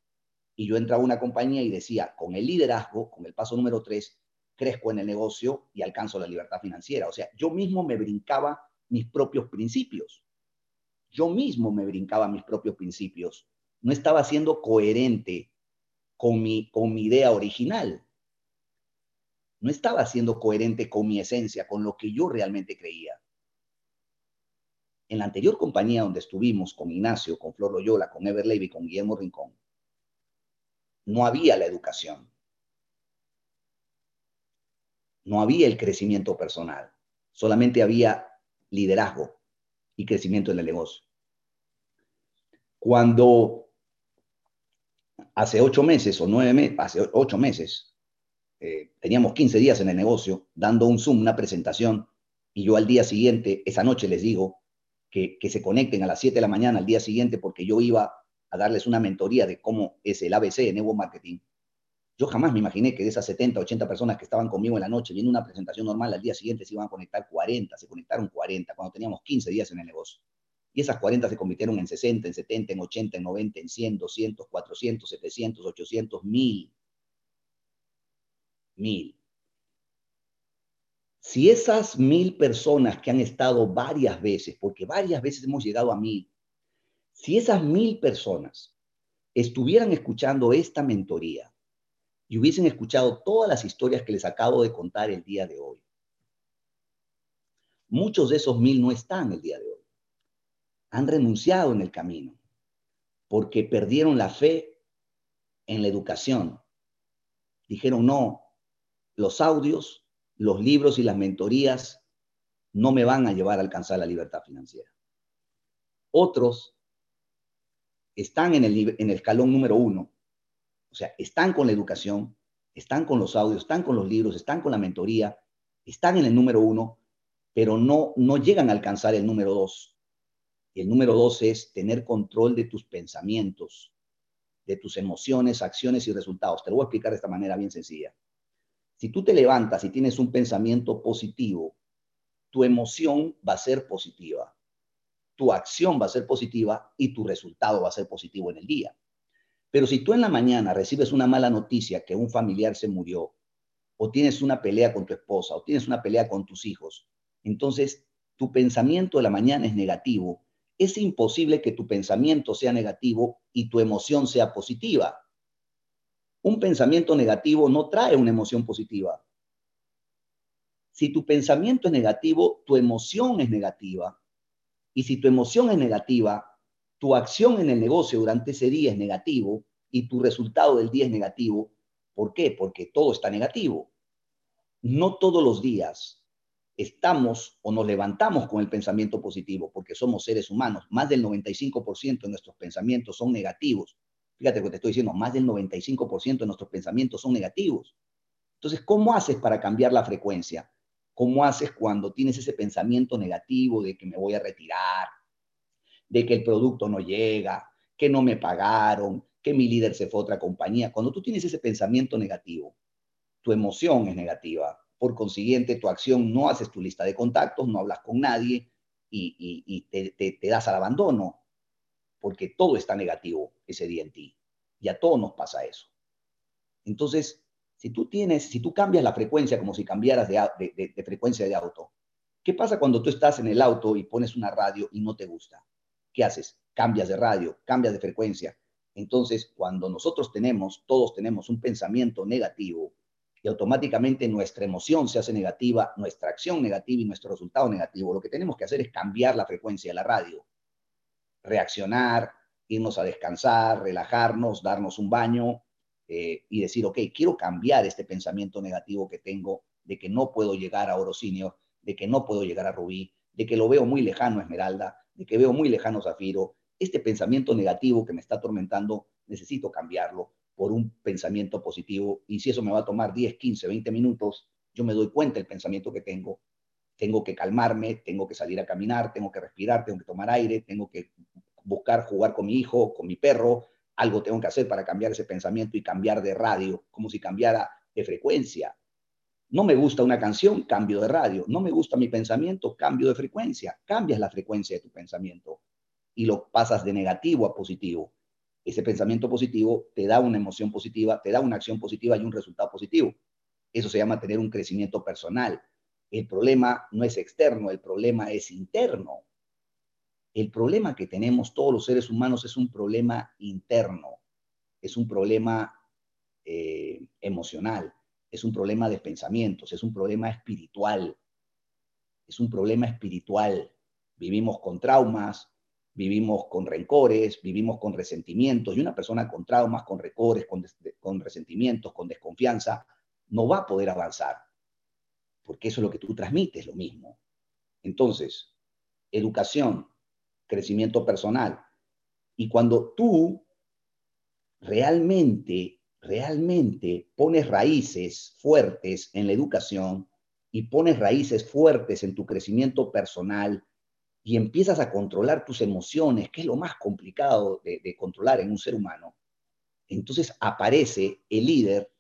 Y yo entraba a una compañía y decía, con el liderazgo, con el paso número tres, crezco en el negocio y alcanzo la libertad financiera. O sea, yo mismo me brincaba mis propios principios. Yo mismo me brincaba mis propios principios. No estaba siendo coherente con mi, con mi idea original. No estaba siendo coherente con mi esencia, con lo que yo realmente creía. En la anterior compañía donde estuvimos con Ignacio, con Flor Loyola, con Ever Levy, con Guillermo Rincón, no había la educación. No había el crecimiento personal. Solamente había liderazgo y crecimiento en el negocio. Cuando hace ocho meses o nueve meses, hace ocho meses, eh, teníamos 15 días en el negocio dando un Zoom, una presentación, y yo al día siguiente, esa noche les digo que, que se conecten a las 7 de la mañana al día siguiente porque yo iba a darles una mentoría de cómo es el ABC en Evo Marketing. Yo jamás me imaginé que de esas 70, 80 personas que estaban conmigo en la noche viendo una presentación normal, al día siguiente se iban a conectar 40, se conectaron 40 cuando teníamos 15 días en el negocio. Y esas 40 se convirtieron en 60, en 70, en 80, en 90, en 100, 200, 400, 700, 800, 1000. 1000. Si esas mil personas que han estado varias veces, porque varias veces hemos llegado a mil, si esas mil personas estuvieran escuchando esta mentoría, y hubiesen escuchado todas las historias que les acabo de contar el día de hoy. Muchos de esos mil no están el día de hoy. Han renunciado en el camino porque perdieron la fe en la educación. Dijeron, no, los audios, los libros y las mentorías no me van a llevar a alcanzar la libertad financiera. Otros están en el, en el escalón número uno o sea, están con la educación, están con los audios, están con los libros, están con la mentoría, están en el número uno, pero no, no llegan a alcanzar el número dos. El número dos es tener control de tus pensamientos, de tus emociones, acciones y resultados. Te lo voy a explicar de esta manera bien sencilla. Si tú te levantas y tienes un pensamiento positivo, tu emoción va a ser positiva, tu acción va a ser positiva y tu resultado va a ser positivo en el día. Pero si tú en la mañana recibes una mala noticia que un familiar se murió, o tienes una pelea con tu esposa, o tienes una pelea con tus hijos, entonces tu pensamiento de la mañana es negativo. Es imposible que tu pensamiento sea negativo y tu emoción sea positiva. Un pensamiento negativo no trae una emoción positiva. Si tu pensamiento es negativo, tu emoción es negativa. Y si tu emoción es negativa, tu acción en el negocio durante ese día es negativo y tu resultado del día es negativo. ¿Por qué? Porque todo está negativo. No todos los días estamos o nos levantamos con el pensamiento positivo, porque somos seres humanos. Más del 95% de nuestros pensamientos son negativos. Fíjate lo que te estoy diciendo, más del 95% de nuestros pensamientos son negativos. Entonces, ¿cómo haces para cambiar la frecuencia? ¿Cómo haces cuando tienes ese pensamiento negativo de que me voy a retirar, de que el producto no llega, que no me pagaron, que mi líder se fue a otra compañía. Cuando tú tienes ese pensamiento negativo, tu emoción es negativa. Por consiguiente, tu acción no haces tu lista de contactos, no hablas con nadie y, te, das al abandono, porque todo está negativo ese día en ti. Y a todos nos pasa eso. Entonces, si tú tienes, si tú cambias la frecuencia como si cambiaras de, frecuencia de auto, ¿qué pasa cuando tú estás en el auto y pones una radio y no te gusta? ¿Qué haces? Cambias de radio, cambias de frecuencia. Entonces, cuando nosotros tenemos, todos tenemos un pensamiento negativo y automáticamente nuestra emoción se hace negativa, nuestra acción negativa y nuestro resultado negativo, lo que tenemos que hacer es cambiar la frecuencia de la radio, reaccionar, irnos a descansar, relajarnos, darnos un baño eh, y decir, ok, quiero cambiar este pensamiento negativo que tengo de que no puedo llegar a Oro de que no puedo llegar a Rubí, de que lo veo muy lejano, Esmeralda, de que veo muy lejano, Zafiro. Este pensamiento negativo que me está atormentando, necesito cambiarlo por un pensamiento positivo. Y si eso me va a tomar 10, 15, 20 minutos, yo me doy cuenta del pensamiento que tengo. Tengo que calmarme, tengo que salir a caminar, tengo que respirar, tengo que tomar aire, tengo que buscar jugar con mi hijo, con mi perro. Algo tengo que hacer para cambiar ese pensamiento y cambiar de radio, como si cambiara de frecuencia. No me gusta una canción, cambio de radio. No me gusta mi pensamiento, cambio de frecuencia. Cambias la frecuencia de tu pensamiento y lo pasas de negativo a positivo. Ese pensamiento positivo te da una emoción positiva, te da una acción positiva y un resultado positivo. Eso se llama tener un crecimiento personal. El problema no es externo, el problema es interno. El problema que tenemos todos los seres humanos es un problema interno, es un problema eh, emocional es un problema de pensamientos, es un problema espiritual, es un problema espiritual. Vivimos con traumas, vivimos con rencores, vivimos con resentimientos, y una persona con traumas, con rencores, con, con resentimientos, con desconfianza, no va a poder avanzar, porque eso es lo que tú transmites, lo mismo. Entonces, educación, crecimiento personal, y cuando tú realmente realmente pones raíces fuertes en la educación y pones raíces fuertes en tu crecimiento personal y empiezas a controlar tus emociones, que es lo más complicado de, controlar en un ser humano, entonces aparece el líder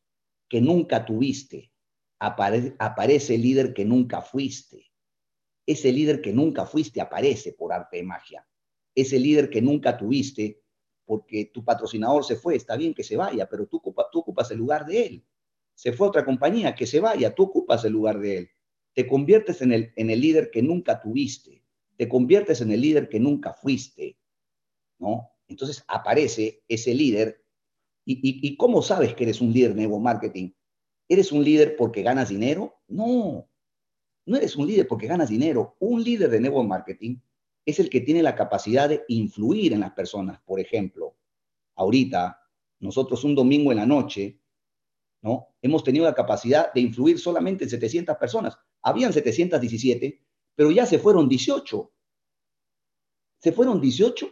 que nunca tuviste, aparece el líder que nunca fuiste. Ese líder que nunca fuiste aparece por arte de magia. Ese líder que nunca tuviste porque tu patrocinador se fue, está bien que se vaya, pero tú, ocupas el lugar de él. Se fue otra compañía, que se vaya, tú ocupas el lugar de él. Te conviertes en el, líder que nunca tuviste, te conviertes en el líder que nunca fuiste, ¿no? Entonces aparece ese líder. ¿Y, cómo sabes que eres un líder de nuevo marketing? ¿Eres un líder porque ganas dinero? No, no eres un líder porque ganas dinero. Un líder de nuevo marketing es el que tiene la capacidad de influir en las personas. Por ejemplo, ahorita, nosotros un domingo en la noche, ¿no? Hemos tenido la capacidad de influir solamente en 700 personas. Habían 717, pero ya se fueron 18. Se fueron 18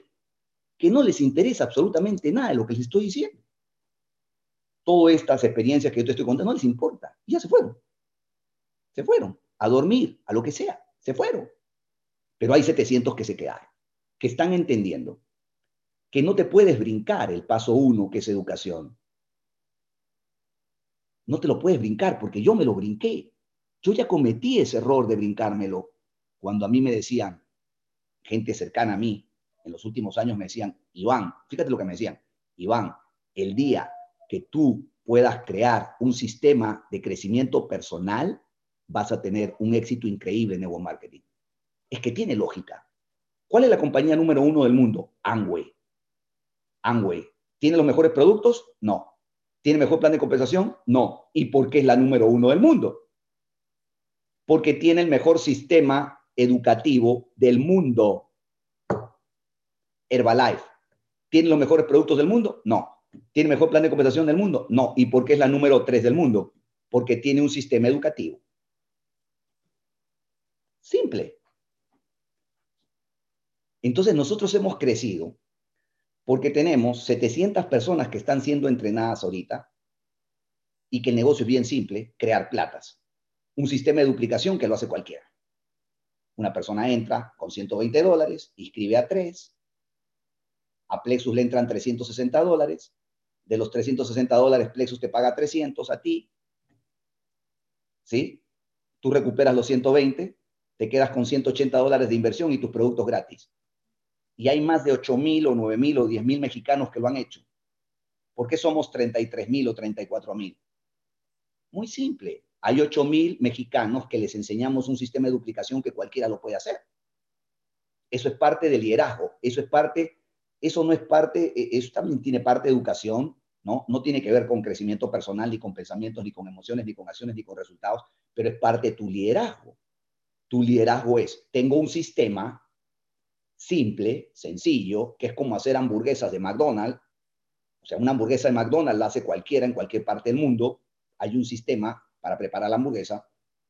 que no les interesa absolutamente nada de lo que les estoy diciendo. Todas estas experiencias que yo te estoy contando no les importa. ya se fueron. Se fueron a dormir, a lo que sea. Se fueron. Pero hay 700 que se quedaron, que están entendiendo que no te puedes brincar el paso uno, que es educación. No te lo puedes brincar porque yo me lo brinqué. Yo ya cometí ese error de brincármelo cuando a mí me decían, gente cercana a mí, en los últimos años me decían, Iván, fíjate lo que me decían, Iván, el día que tú puedas crear un sistema de crecimiento personal, vas a tener un éxito increíble en Nuevo Marketing es que tiene lógica. ¿Cuál es la compañía número uno del mundo? Amway. Amway. ¿Tiene los mejores productos? No. ¿Tiene mejor plan de compensación? No. ¿Y por qué es la número uno del mundo? Porque tiene el mejor sistema educativo del mundo. Herbalife. ¿Tiene los mejores productos del mundo? No. ¿Tiene mejor plan de compensación del mundo? No. ¿Y por qué es la número tres del mundo? Porque tiene un sistema educativo. Simple. Entonces nosotros hemos crecido porque tenemos 700 personas que están siendo entrenadas ahorita y que el negocio es bien simple, crear platas. Un sistema de duplicación que lo hace cualquiera. Una persona entra con 120 dólares, inscribe a tres, a Plexus le entran 360 dólares, de los 360 dólares Plexus te paga 300 a ti, ¿sí? Tú recuperas los 120, te quedas con 180 dólares de inversión y tus productos gratis y hay más de 8 mil o 9 mil o 10 mil mexicanos que lo han hecho. ¿Por qué somos 33 mil o 34 mil? Muy simple. Hay 8 mil mexicanos que les enseñamos un sistema de duplicación que cualquiera lo puede hacer. Eso es parte del liderazgo. Eso es parte, eso no es parte, e, eso también tiene parte de educación, ¿no? No tiene que ver con crecimiento personal, ni con pensamientos, ni con emociones, ni con acciones, ni con resultados, pero es parte de tu liderazgo. Tu liderazgo es, tengo un sistema simple, sencillo, que es como hacer hamburguesas de McDonald's. O sea, una hamburguesa de McDonald's la hace cualquiera en cualquier parte del mundo. Hay un sistema para preparar la hamburguesa.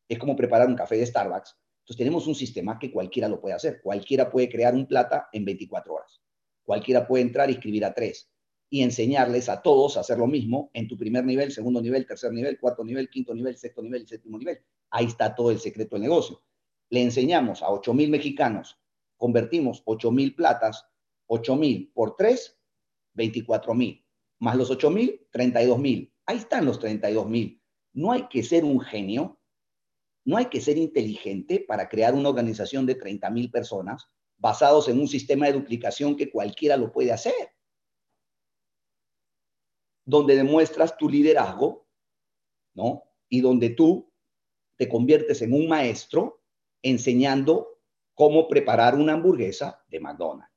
Es como preparar un café de Starbucks. Entonces tenemos un sistema que cualquiera lo puede hacer. Cualquiera puede crear un plata en 24 horas. Cualquiera puede entrar y escribir a tres y enseñarles a todos a hacer lo mismo en tu primer nivel, segundo nivel, tercer nivel, cuarto nivel, quinto nivel, sexto nivel y séptimo nivel. Ahí está todo el secreto del negocio. Le enseñamos a 8 mil mexicanos, convertimos 8 mil platas, 8 mil por 3, 24 mil, más los 8 mil, 32 mil. Ahí están los 32 mil. No hay que ser un genio no hay que ser inteligente para crear una organización de 30 mil personas basados en un sistema de duplicación que cualquiera lo puede hacer, donde demuestras tu liderazgo, ¿no? Y donde tú te conviertes en un maestro enseñando cómo preparar una hamburguesa de McDonald's,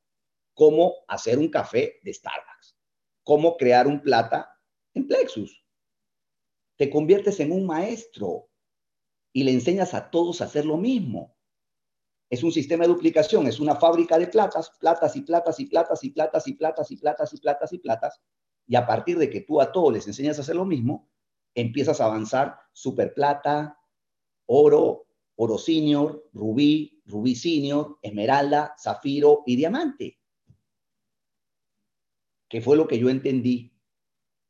cómo hacer un café de Starbucks, cómo crear un plata en Plexus. Te conviertes en un maestro y le enseñas a todos a hacer lo mismo. Es un sistema de duplicación, es una fábrica de platas, platas y platas y platas y platas y platas y platas y platas y platas. Y a partir de que tú a todos les enseñas a hacer lo mismo, empiezas a avanzar super plata, oro, oro senior, rubí, rubí senior, esmeralda, zafiro y diamante. Que fue lo que yo entendí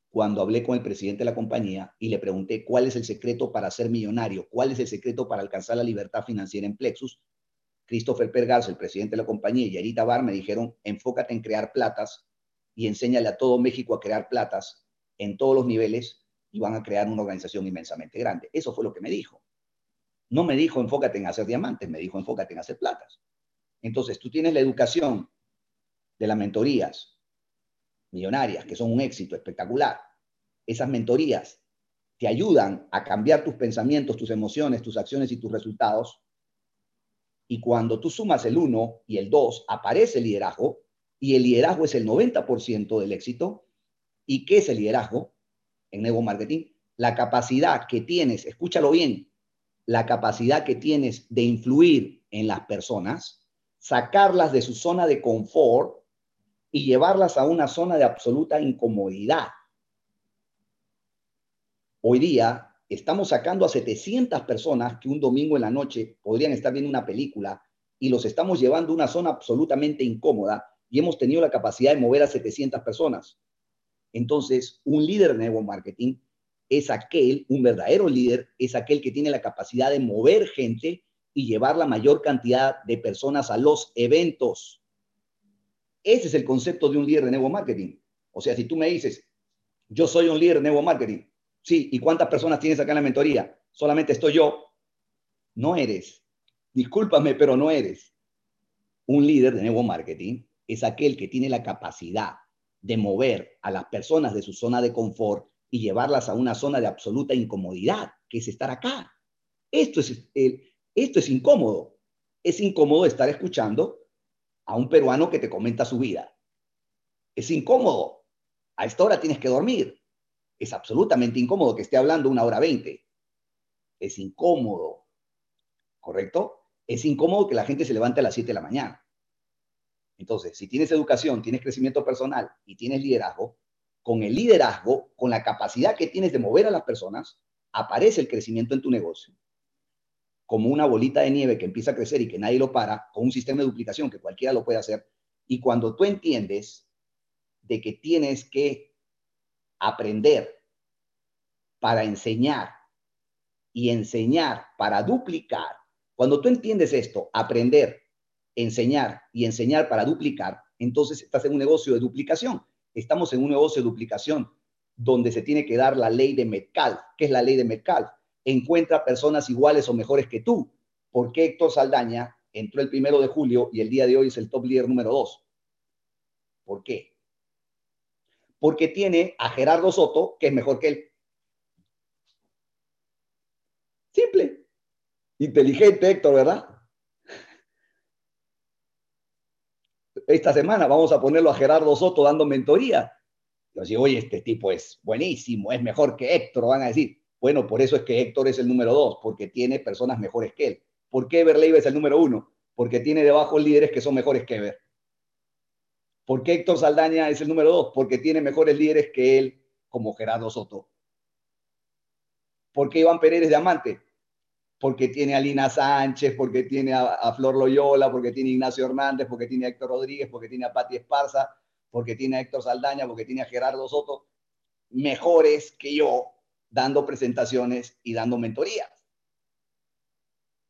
cuando hablé con el presidente de la compañía y le pregunté cuál es el secreto para ser millonario, cuál es el secreto para alcanzar la libertad financiera en Plexus, Christopher Pergas, el presidente de la compañía, y Arita Bar me dijeron, enfócate en crear platas y enséñale a todo México a crear platas en todos los niveles y van a crear una organización inmensamente grande. Eso fue lo que me dijo. No me dijo enfócate en hacer diamantes, me dijo enfócate en hacer platas. Entonces, tú tienes la educación de las mentorías, millonarias, que son un éxito espectacular. Esas mentorías te ayudan a cambiar tus pensamientos, tus emociones, tus acciones y tus resultados. Y cuando tú sumas el 1 y el 2, aparece el liderazgo, y el liderazgo es el 90% del éxito. ¿Y qué es el liderazgo en Nuevo Marketing? La capacidad que tienes, escúchalo bien, la capacidad que tienes de influir en las personas, sacarlas de su zona de confort y llevarlas a una zona de absoluta incomodidad. Hoy día estamos sacando a 700 personas que un domingo en la noche podrían estar viendo una película y los estamos llevando a una zona absolutamente incómoda y hemos tenido la capacidad de mover a 700 personas. Entonces, un líder de nuevo marketing es aquel, un verdadero líder, es aquel que tiene la capacidad de mover gente y llevar la mayor cantidad de personas a los eventos. Ese es el concepto de un líder de nuevo marketing. O sea, si tú me dices, yo soy un líder de nuevo marketing, sí, ¿y cuántas personas tienes acá en la mentoría? Solamente estoy yo. No eres. Discúlpame, pero no eres. Un líder de nuevo marketing es aquel que tiene la capacidad de mover a las personas de su zona de confort y llevarlas a una zona de absoluta incomodidad, que es estar acá. Esto es, esto es incómodo. Es incómodo estar escuchando a un peruano que te comenta su vida. Es incómodo. A esta hora tienes que dormir. Es absolutamente incómodo que esté hablando una hora veinte. Es incómodo. ¿Correcto? Es incómodo que la gente se levante a las 7 de la mañana. Entonces, si tienes educación, tienes crecimiento personal y tienes liderazgo, con el liderazgo, con la capacidad que tienes de mover a las personas, aparece el crecimiento en tu negocio como una bolita de nieve que empieza a crecer y que nadie lo para, con un sistema de duplicación que cualquiera lo puede hacer. Y cuando tú entiendes de que tienes que aprender para enseñar y enseñar para duplicar, cuando tú entiendes esto, aprender, enseñar y enseñar para duplicar, entonces estás en un negocio de duplicación. Estamos en un negocio de duplicación donde se tiene que dar la ley de Metcalf. ¿Qué es la ley de Metcalf? encuentra personas iguales o mejores que tú. ¿Por qué Héctor Saldaña entró el primero de julio y el día de hoy es el top líder número dos? ¿Por qué? Porque tiene a Gerardo Soto, que es mejor que él. Simple. Inteligente, Héctor, ¿verdad? Esta semana vamos a ponerlo a Gerardo Soto dando mentoría. Yo digo, oye, este tipo es buenísimo, es mejor que Héctor, van a decir. Bueno, por eso es que Héctor es el número dos, porque tiene personas mejores que él. ¿Por qué Ever es el número uno? Porque tiene debajo líderes que son mejores que Ever. ¿Por qué Héctor Saldaña es el número dos? Porque tiene mejores líderes que él, como Gerardo Soto. ¿Por qué Iván Pérez es diamante? Porque tiene a Lina Sánchez, porque tiene a, Flor Loyola, porque tiene a Ignacio Hernández, porque tiene a Héctor Rodríguez, porque tiene a Pati Esparza, porque tiene a Héctor Saldaña, porque tiene a Gerardo Soto, mejores que yo dando presentaciones y dando mentorías.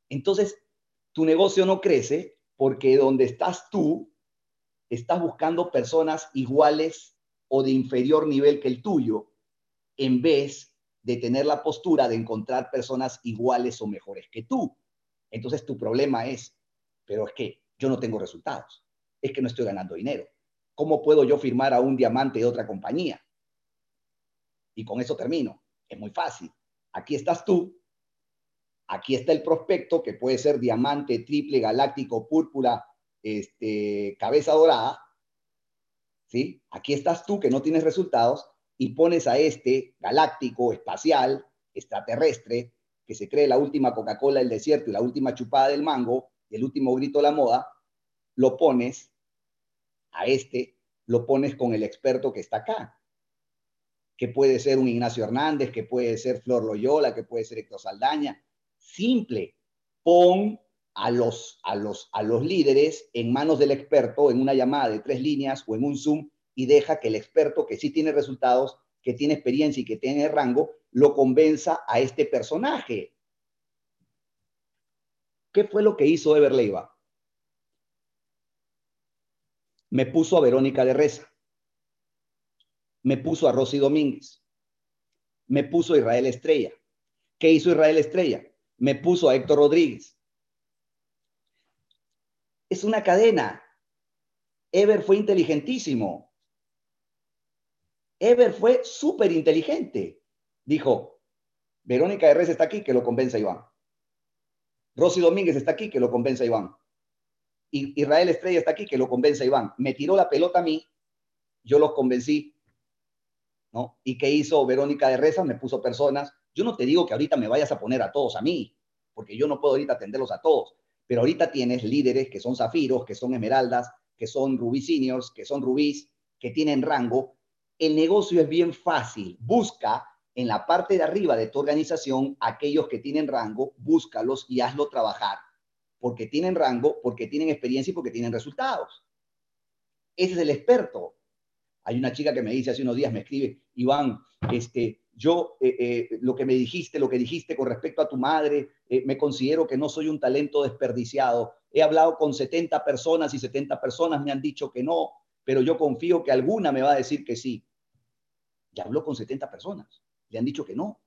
Entonces, tu negocio no crece porque donde estás tú, estás buscando personas iguales o de inferior nivel que el tuyo, en vez de tener la postura de encontrar personas iguales o mejores que tú. Entonces tu problema es, pero es que yo no tengo resultados, es que no estoy ganando dinero. ¿Cómo puedo yo firmar a un diamante de otra compañía? Y con eso termino. Es muy fácil. Aquí estás tú, aquí está el prospecto que puede ser diamante, triple, galáctico, púrpura, este, cabeza dorada. ¿Sí? Aquí estás tú que no tienes resultados y pones a este galáctico, espacial, extraterrestre, que se cree la última Coca-Cola del desierto y la última chupada del mango y el último grito de la moda, lo pones a este, lo pones con el experto que está acá, que puede ser un Ignacio Hernández, que puede ser Flor Loyola, que puede ser Héctor Saldaña. Simple, pon a los, a, los, a los líderes en manos del experto en una llamada de tres líneas o en un Zoom y deja que el experto que sí tiene resultados, que tiene experiencia y que tiene rango, lo convenza a este personaje. ¿Qué fue lo que hizo Ever Leiva? Me puso a Verónica de Reza. Me puso a Rosy Domínguez. Me puso a Israel Estrella. ¿Qué hizo Israel Estrella? Me puso a Héctor Rodríguez. Es una cadena. Ever fue inteligentísimo. Ever fue súper inteligente. Dijo, Verónica Herrera está aquí, que lo convenza Iván. Rosy Domínguez está aquí, que lo convenza Iván. Israel Estrella está aquí, que lo convenza Iván. Me tiró la pelota a mí, yo los convencí. ¿no? ¿Y qué hizo Verónica de Reza? Me puso personas. Yo no te digo que ahorita me vayas a poner a todos a mí, porque yo no puedo ahorita atenderlos a todos. Pero ahorita tienes líderes que son zafiros, que son esmeraldas, que son rubí seniors, que son rubíes, que tienen rango, el negocio es bien fácil. Busca en la parte de arriba de tu organización aquellos que tienen rango, búscalos y hazlo trabajar. Porque tienen rango, porque tienen experiencia y porque tienen resultados. Ese es el experto. Hay una chica que me dice hace unos días, me escribe, Iván, este, yo eh, eh, lo que me dijiste, lo que dijiste con respecto a tu madre, eh, me considero que no soy un talento desperdiciado. He hablado con 70 personas y 70 personas me han dicho que no, pero yo confío que alguna me va a decir que sí. Ya habló con 70 personas, le han dicho que no.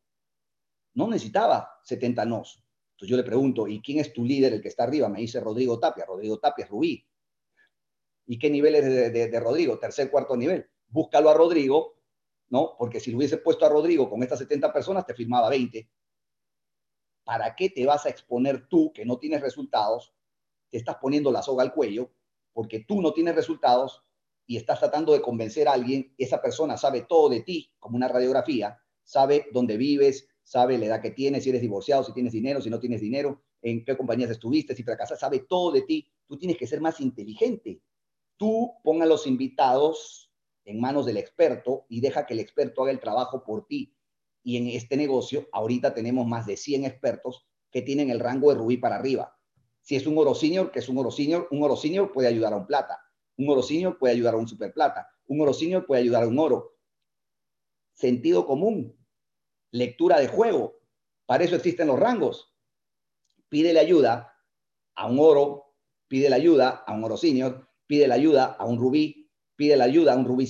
No necesitaba 70 nos. Entonces yo le pregunto, ¿y quién es tu líder, el que está arriba? Me dice Rodrigo Tapia. Rodrigo Tapia es Rubí. ¿Y qué nivel es de, Rodrigo? Tercer, cuarto nivel. Búscalo a Rodrigo, ¿no? Porque si lo hubiese puesto a Rodrigo con estas 70 personas, te firmaba 20. ¿Para qué te vas a exponer tú, que no tienes resultados? Te estás poniendo la soga al cuello, porque tú no tienes resultados y estás tratando de convencer a alguien, esa persona sabe todo de ti, como una radiografía, sabe dónde vives, sabe la edad que tienes, si eres divorciado, si tienes dinero, si no tienes dinero, en qué compañías estuviste, si fracasas, sabe todo de ti. Tú tienes que ser más inteligente. Tú ponga a los invitados en manos del experto y deja que el experto haga el trabajo por ti. Y en este negocio, ahorita tenemos más de 100 expertos que tienen el rango de rubí para arriba. Si es un oro senior, que es un oro senior, un oro senior puede ayudar a un plata un oro senior puede ayudar a un superplata. Un oro senior puede ayudar a un oro. Sentido común. Lectura de juego. Para eso existen los rangos. Pídele ayuda a un oro, pide la ayuda a un oro senior, pide la ayuda a un rubí, pide la ayuda a un rubí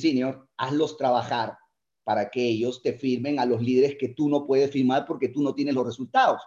hazlos trabajar para que ellos te firmen a los líderes que tú no puedes firmar porque tú no tienes los resultados.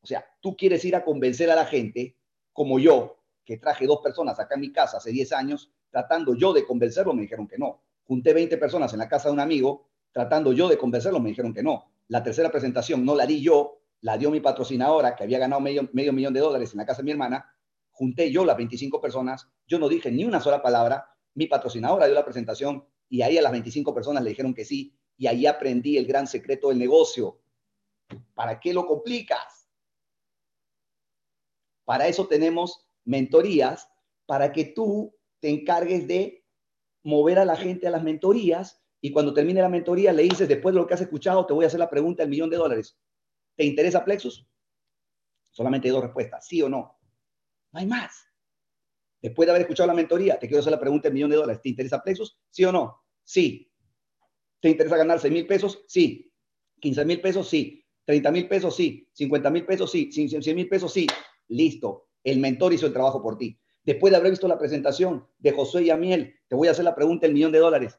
O sea, tú quieres ir a convencer a la gente, como yo, que traje dos personas acá en mi casa hace 10 años, tratando yo de convencerlo, me dijeron que no. Junté 20 personas en la casa de un amigo, tratando yo de convencerlo, me dijeron que no. La tercera presentación no la di yo, la dio mi patrocinadora, que había ganado medio, medio millón de dólares en la casa de mi hermana. Junté yo las 25 personas, yo no dije ni una sola palabra, mi patrocinadora dio la presentación y ahí a las 25 personas le dijeron que sí, y ahí aprendí el gran secreto del negocio. ¿Para qué lo complicas? Para eso tenemos mentorías para que tú te encargues de mover a la gente a las mentorías y cuando termine la mentoría le dices, después de lo que has escuchado, te voy a hacer la pregunta del millón de dólares. ¿Te interesa Plexus? Solamente hay dos respuestas, sí o no. No hay más. Después de haber escuchado la mentoría, te quiero hacer la pregunta del millón de dólares. ¿Te interesa Plexus? ¿Sí o no? Sí. ¿Te interesa ganar 6 mil pesos? Sí. ¿15 mil pesos? Sí. ¿30 mil pesos? Sí. ¿50 mil pesos? Sí. ¿100 mil pesos? Sí. Listo. El mentor hizo el trabajo por ti. Después de haber visto la presentación de Josué y Amiel, te voy a hacer la pregunta del millón de dólares.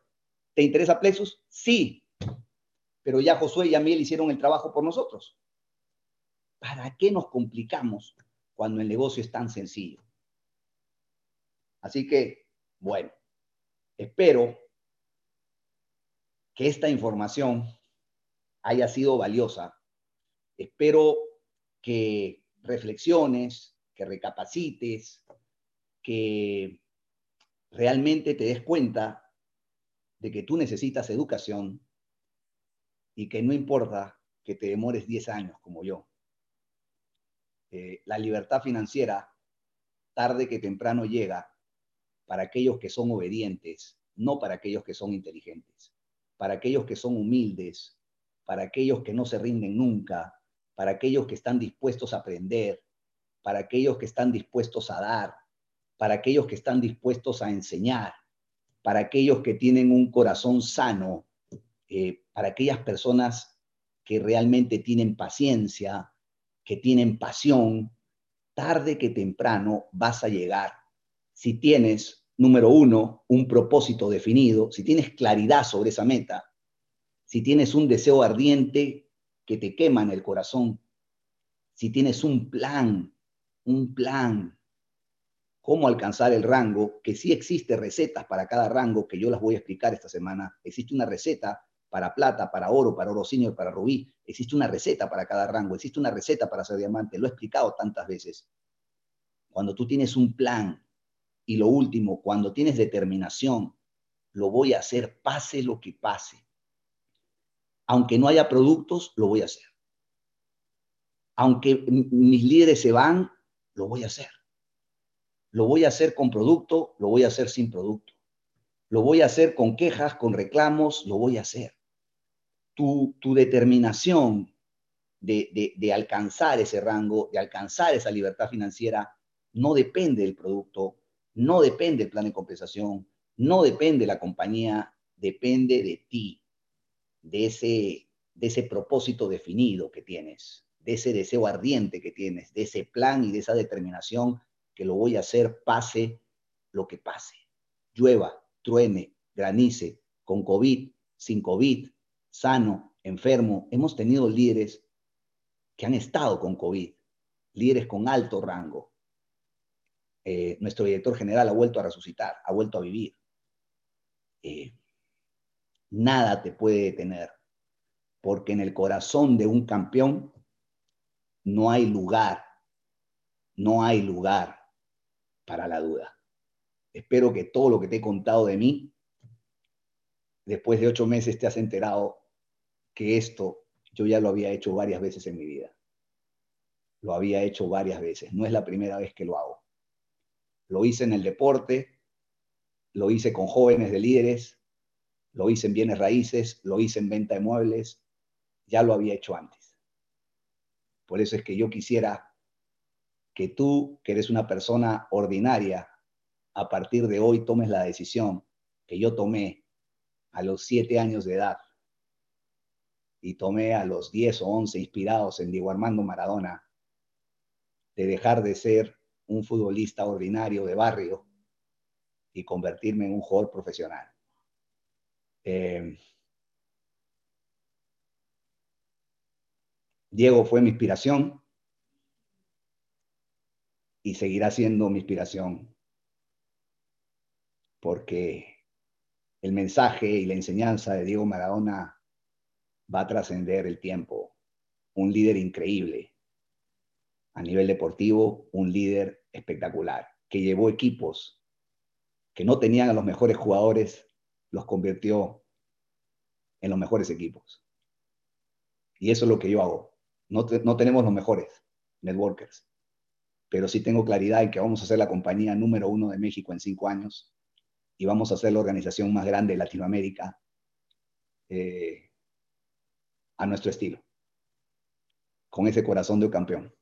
¿Te interesa Plexus? Sí. Pero ya Josué y Amiel hicieron el trabajo por nosotros. ¿Para qué nos complicamos cuando el negocio es tan sencillo? Así que, bueno, espero que esta información haya sido valiosa. Espero que reflexiones, que recapacites, que realmente te des cuenta de que tú necesitas educación y que no importa que te demores 10 años como yo. Eh, la libertad financiera, tarde que temprano llega para aquellos que son obedientes, no para aquellos que son inteligentes, para aquellos que son humildes, para aquellos que no se rinden nunca, para aquellos que están dispuestos a aprender, para aquellos que están dispuestos a dar, para aquellos que están dispuestos a enseñar, para aquellos que tienen un corazón sano, eh, para aquellas personas que realmente tienen paciencia, que tienen pasión, tarde que temprano vas a llegar. Si tienes, número uno, un propósito definido, si tienes claridad sobre esa meta, si tienes un deseo ardiente que te quema en el corazón, si tienes un plan, un plan, cómo alcanzar el rango, que sí existe recetas para cada rango, que yo las voy a explicar esta semana. Existe una receta para plata, para oro, para oro senior, para rubí. Existe una receta para cada rango, existe una receta para ser diamante. Lo he explicado tantas veces. Cuando tú tienes un plan, y lo último, cuando tienes determinación, lo voy a hacer pase lo que pase. Aunque no haya productos, lo voy a hacer. Aunque mis líderes se van, lo voy a hacer. Lo voy a hacer con producto, lo voy a hacer sin producto. Lo voy a hacer con quejas, con reclamos, lo voy a hacer. Tu, determinación de, de alcanzar ese rango, de alcanzar esa libertad financiera, no depende del producto, no depende el plan de compensación, no depende la compañía, depende de ti, de ese, de ese propósito definido que tienes, de ese deseo ardiente que tienes, de ese plan y de esa determinación que lo voy a hacer pase lo que pase. Llueva, truene, granice, con COVID, sin COVID, sano, enfermo. Hemos tenido líderes que han estado con COVID, líderes con alto rango, eh, nuestro director general ha vuelto a resucitar, ha vuelto a vivir. Eh, nada te puede detener, porque en el corazón de un campeón no hay lugar, no hay lugar para la duda. Espero que todo lo que te he contado de mí, después de ocho meses te has enterado que esto yo ya lo había hecho varias veces en mi vida. Lo había hecho varias veces. No es la primera vez que lo hago. Lo hice en el deporte, lo hice con jóvenes de líderes, lo hice en bienes raíces, lo hice en venta de muebles, ya lo había hecho antes. Por eso es que yo quisiera que tú, que eres una persona ordinaria, a partir de hoy tomes la decisión que yo tomé a los siete años de edad y tomé a los diez o once inspirados en Diego Armando Maradona, de dejar de ser un futbolista ordinario de barrio y convertirme en un jugador profesional. Eh, Diego fue mi inspiración y seguirá siendo mi inspiración porque el mensaje y la enseñanza de Diego Maradona va a trascender el tiempo. Un líder increíble, a nivel deportivo, un líder espectacular, que llevó equipos que no tenían a los mejores jugadores, los convirtió en los mejores equipos. Y eso es lo que yo hago. No, no tenemos los mejores networkers, pero sí tengo claridad en que vamos a ser la compañía número uno de México en cinco años y vamos a ser la organización más grande de Latinoamérica eh, a nuestro estilo, con ese corazón de campeón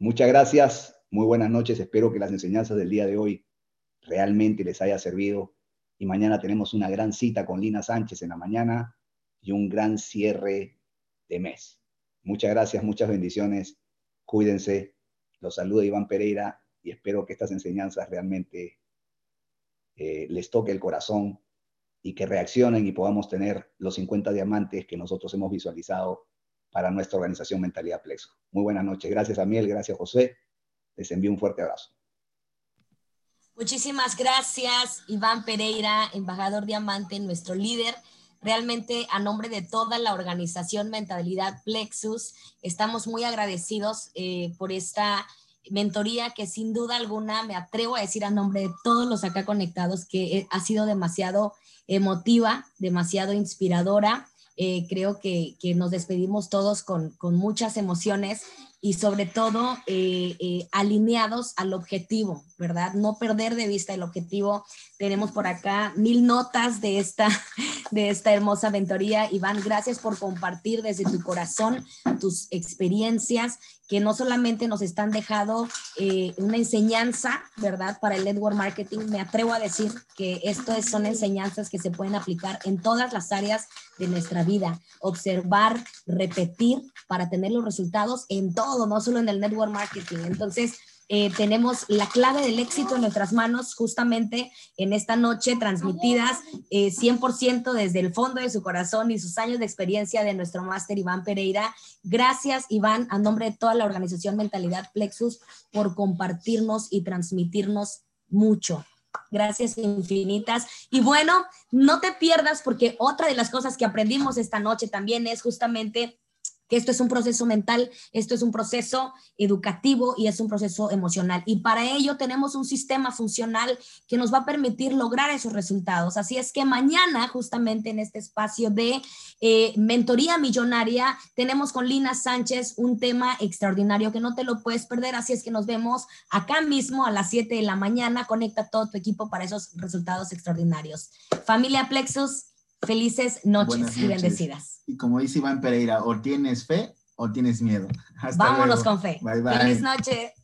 Muchas gracias, muy buenas noches. Espero que las enseñanzas del día de hoy realmente les haya servido. Y mañana tenemos una gran cita con Lina Sánchez en la mañana y un gran cierre de mes. Muchas gracias, muchas bendiciones. Cuídense. Los saluda Iván Pereira y espero que estas enseñanzas realmente eh, les toque el corazón y que reaccionen y podamos tener los 50 diamantes que nosotros hemos visualizado para nuestra organización Mentalidad Plexo. Muy buenas noches. Gracias a Miel, gracias José. Les envío un fuerte abrazo. Muchísimas gracias, Iván Pereira, embajador diamante, nuestro líder. Realmente, a nombre de toda la organización Mentalidad Plexus, estamos muy agradecidos eh, por esta mentoría que sin duda alguna me atrevo a decir a nombre de todos los acá conectados que eh, ha sido demasiado emotiva, demasiado inspiradora. Eh, creo que, nos despedimos todos con, muchas emociones y sobre todo eh, eh, alineados al objetivo, ¿verdad? No perder de vista el objetivo. Tenemos por acá mil notas de esta, de esta hermosa mentoría. Iván, gracias por compartir desde tu corazón tus experiencias que no solamente nos están dejando eh, una enseñanza, ¿verdad? Para el network marketing, me atrevo a decir que esto son enseñanzas que se pueden aplicar en todas las áreas de nuestra vida. Observar, repetir para tener los resultados en todo, no solo en el network marketing. Entonces, eh, tenemos la clave del éxito en nuestras manos justamente en esta noche transmitidas 100% eh, desde el fondo de su corazón y sus años de experiencia de nuestro máster Iván Pereira. Gracias Iván, a nombre de toda la organización Mentalidad Plexus, por compartirnos y transmitirnos mucho. Gracias infinitas. Y bueno, no te pierdas porque otra de las cosas que aprendimos esta noche también es justamente que esto es un proceso mental, esto es un proceso educativo y es un proceso emocional. Y para ello tenemos un sistema funcional que nos va a permitir lograr esos resultados. Así es que mañana, justamente en este espacio de eh, mentoría millonaria, tenemos con Lina Sánchez un tema extraordinario que no te lo puedes perder. Así es que nos vemos acá mismo a las 7 de la mañana. Conecta todo tu equipo para esos resultados extraordinarios. Familia Plexus, felices noches, y bendecidas. Y como dice Iván Pereira, o tienes fe o tienes miedo. Hasta Vámonos con fe. Bye, bye. Feliz noche.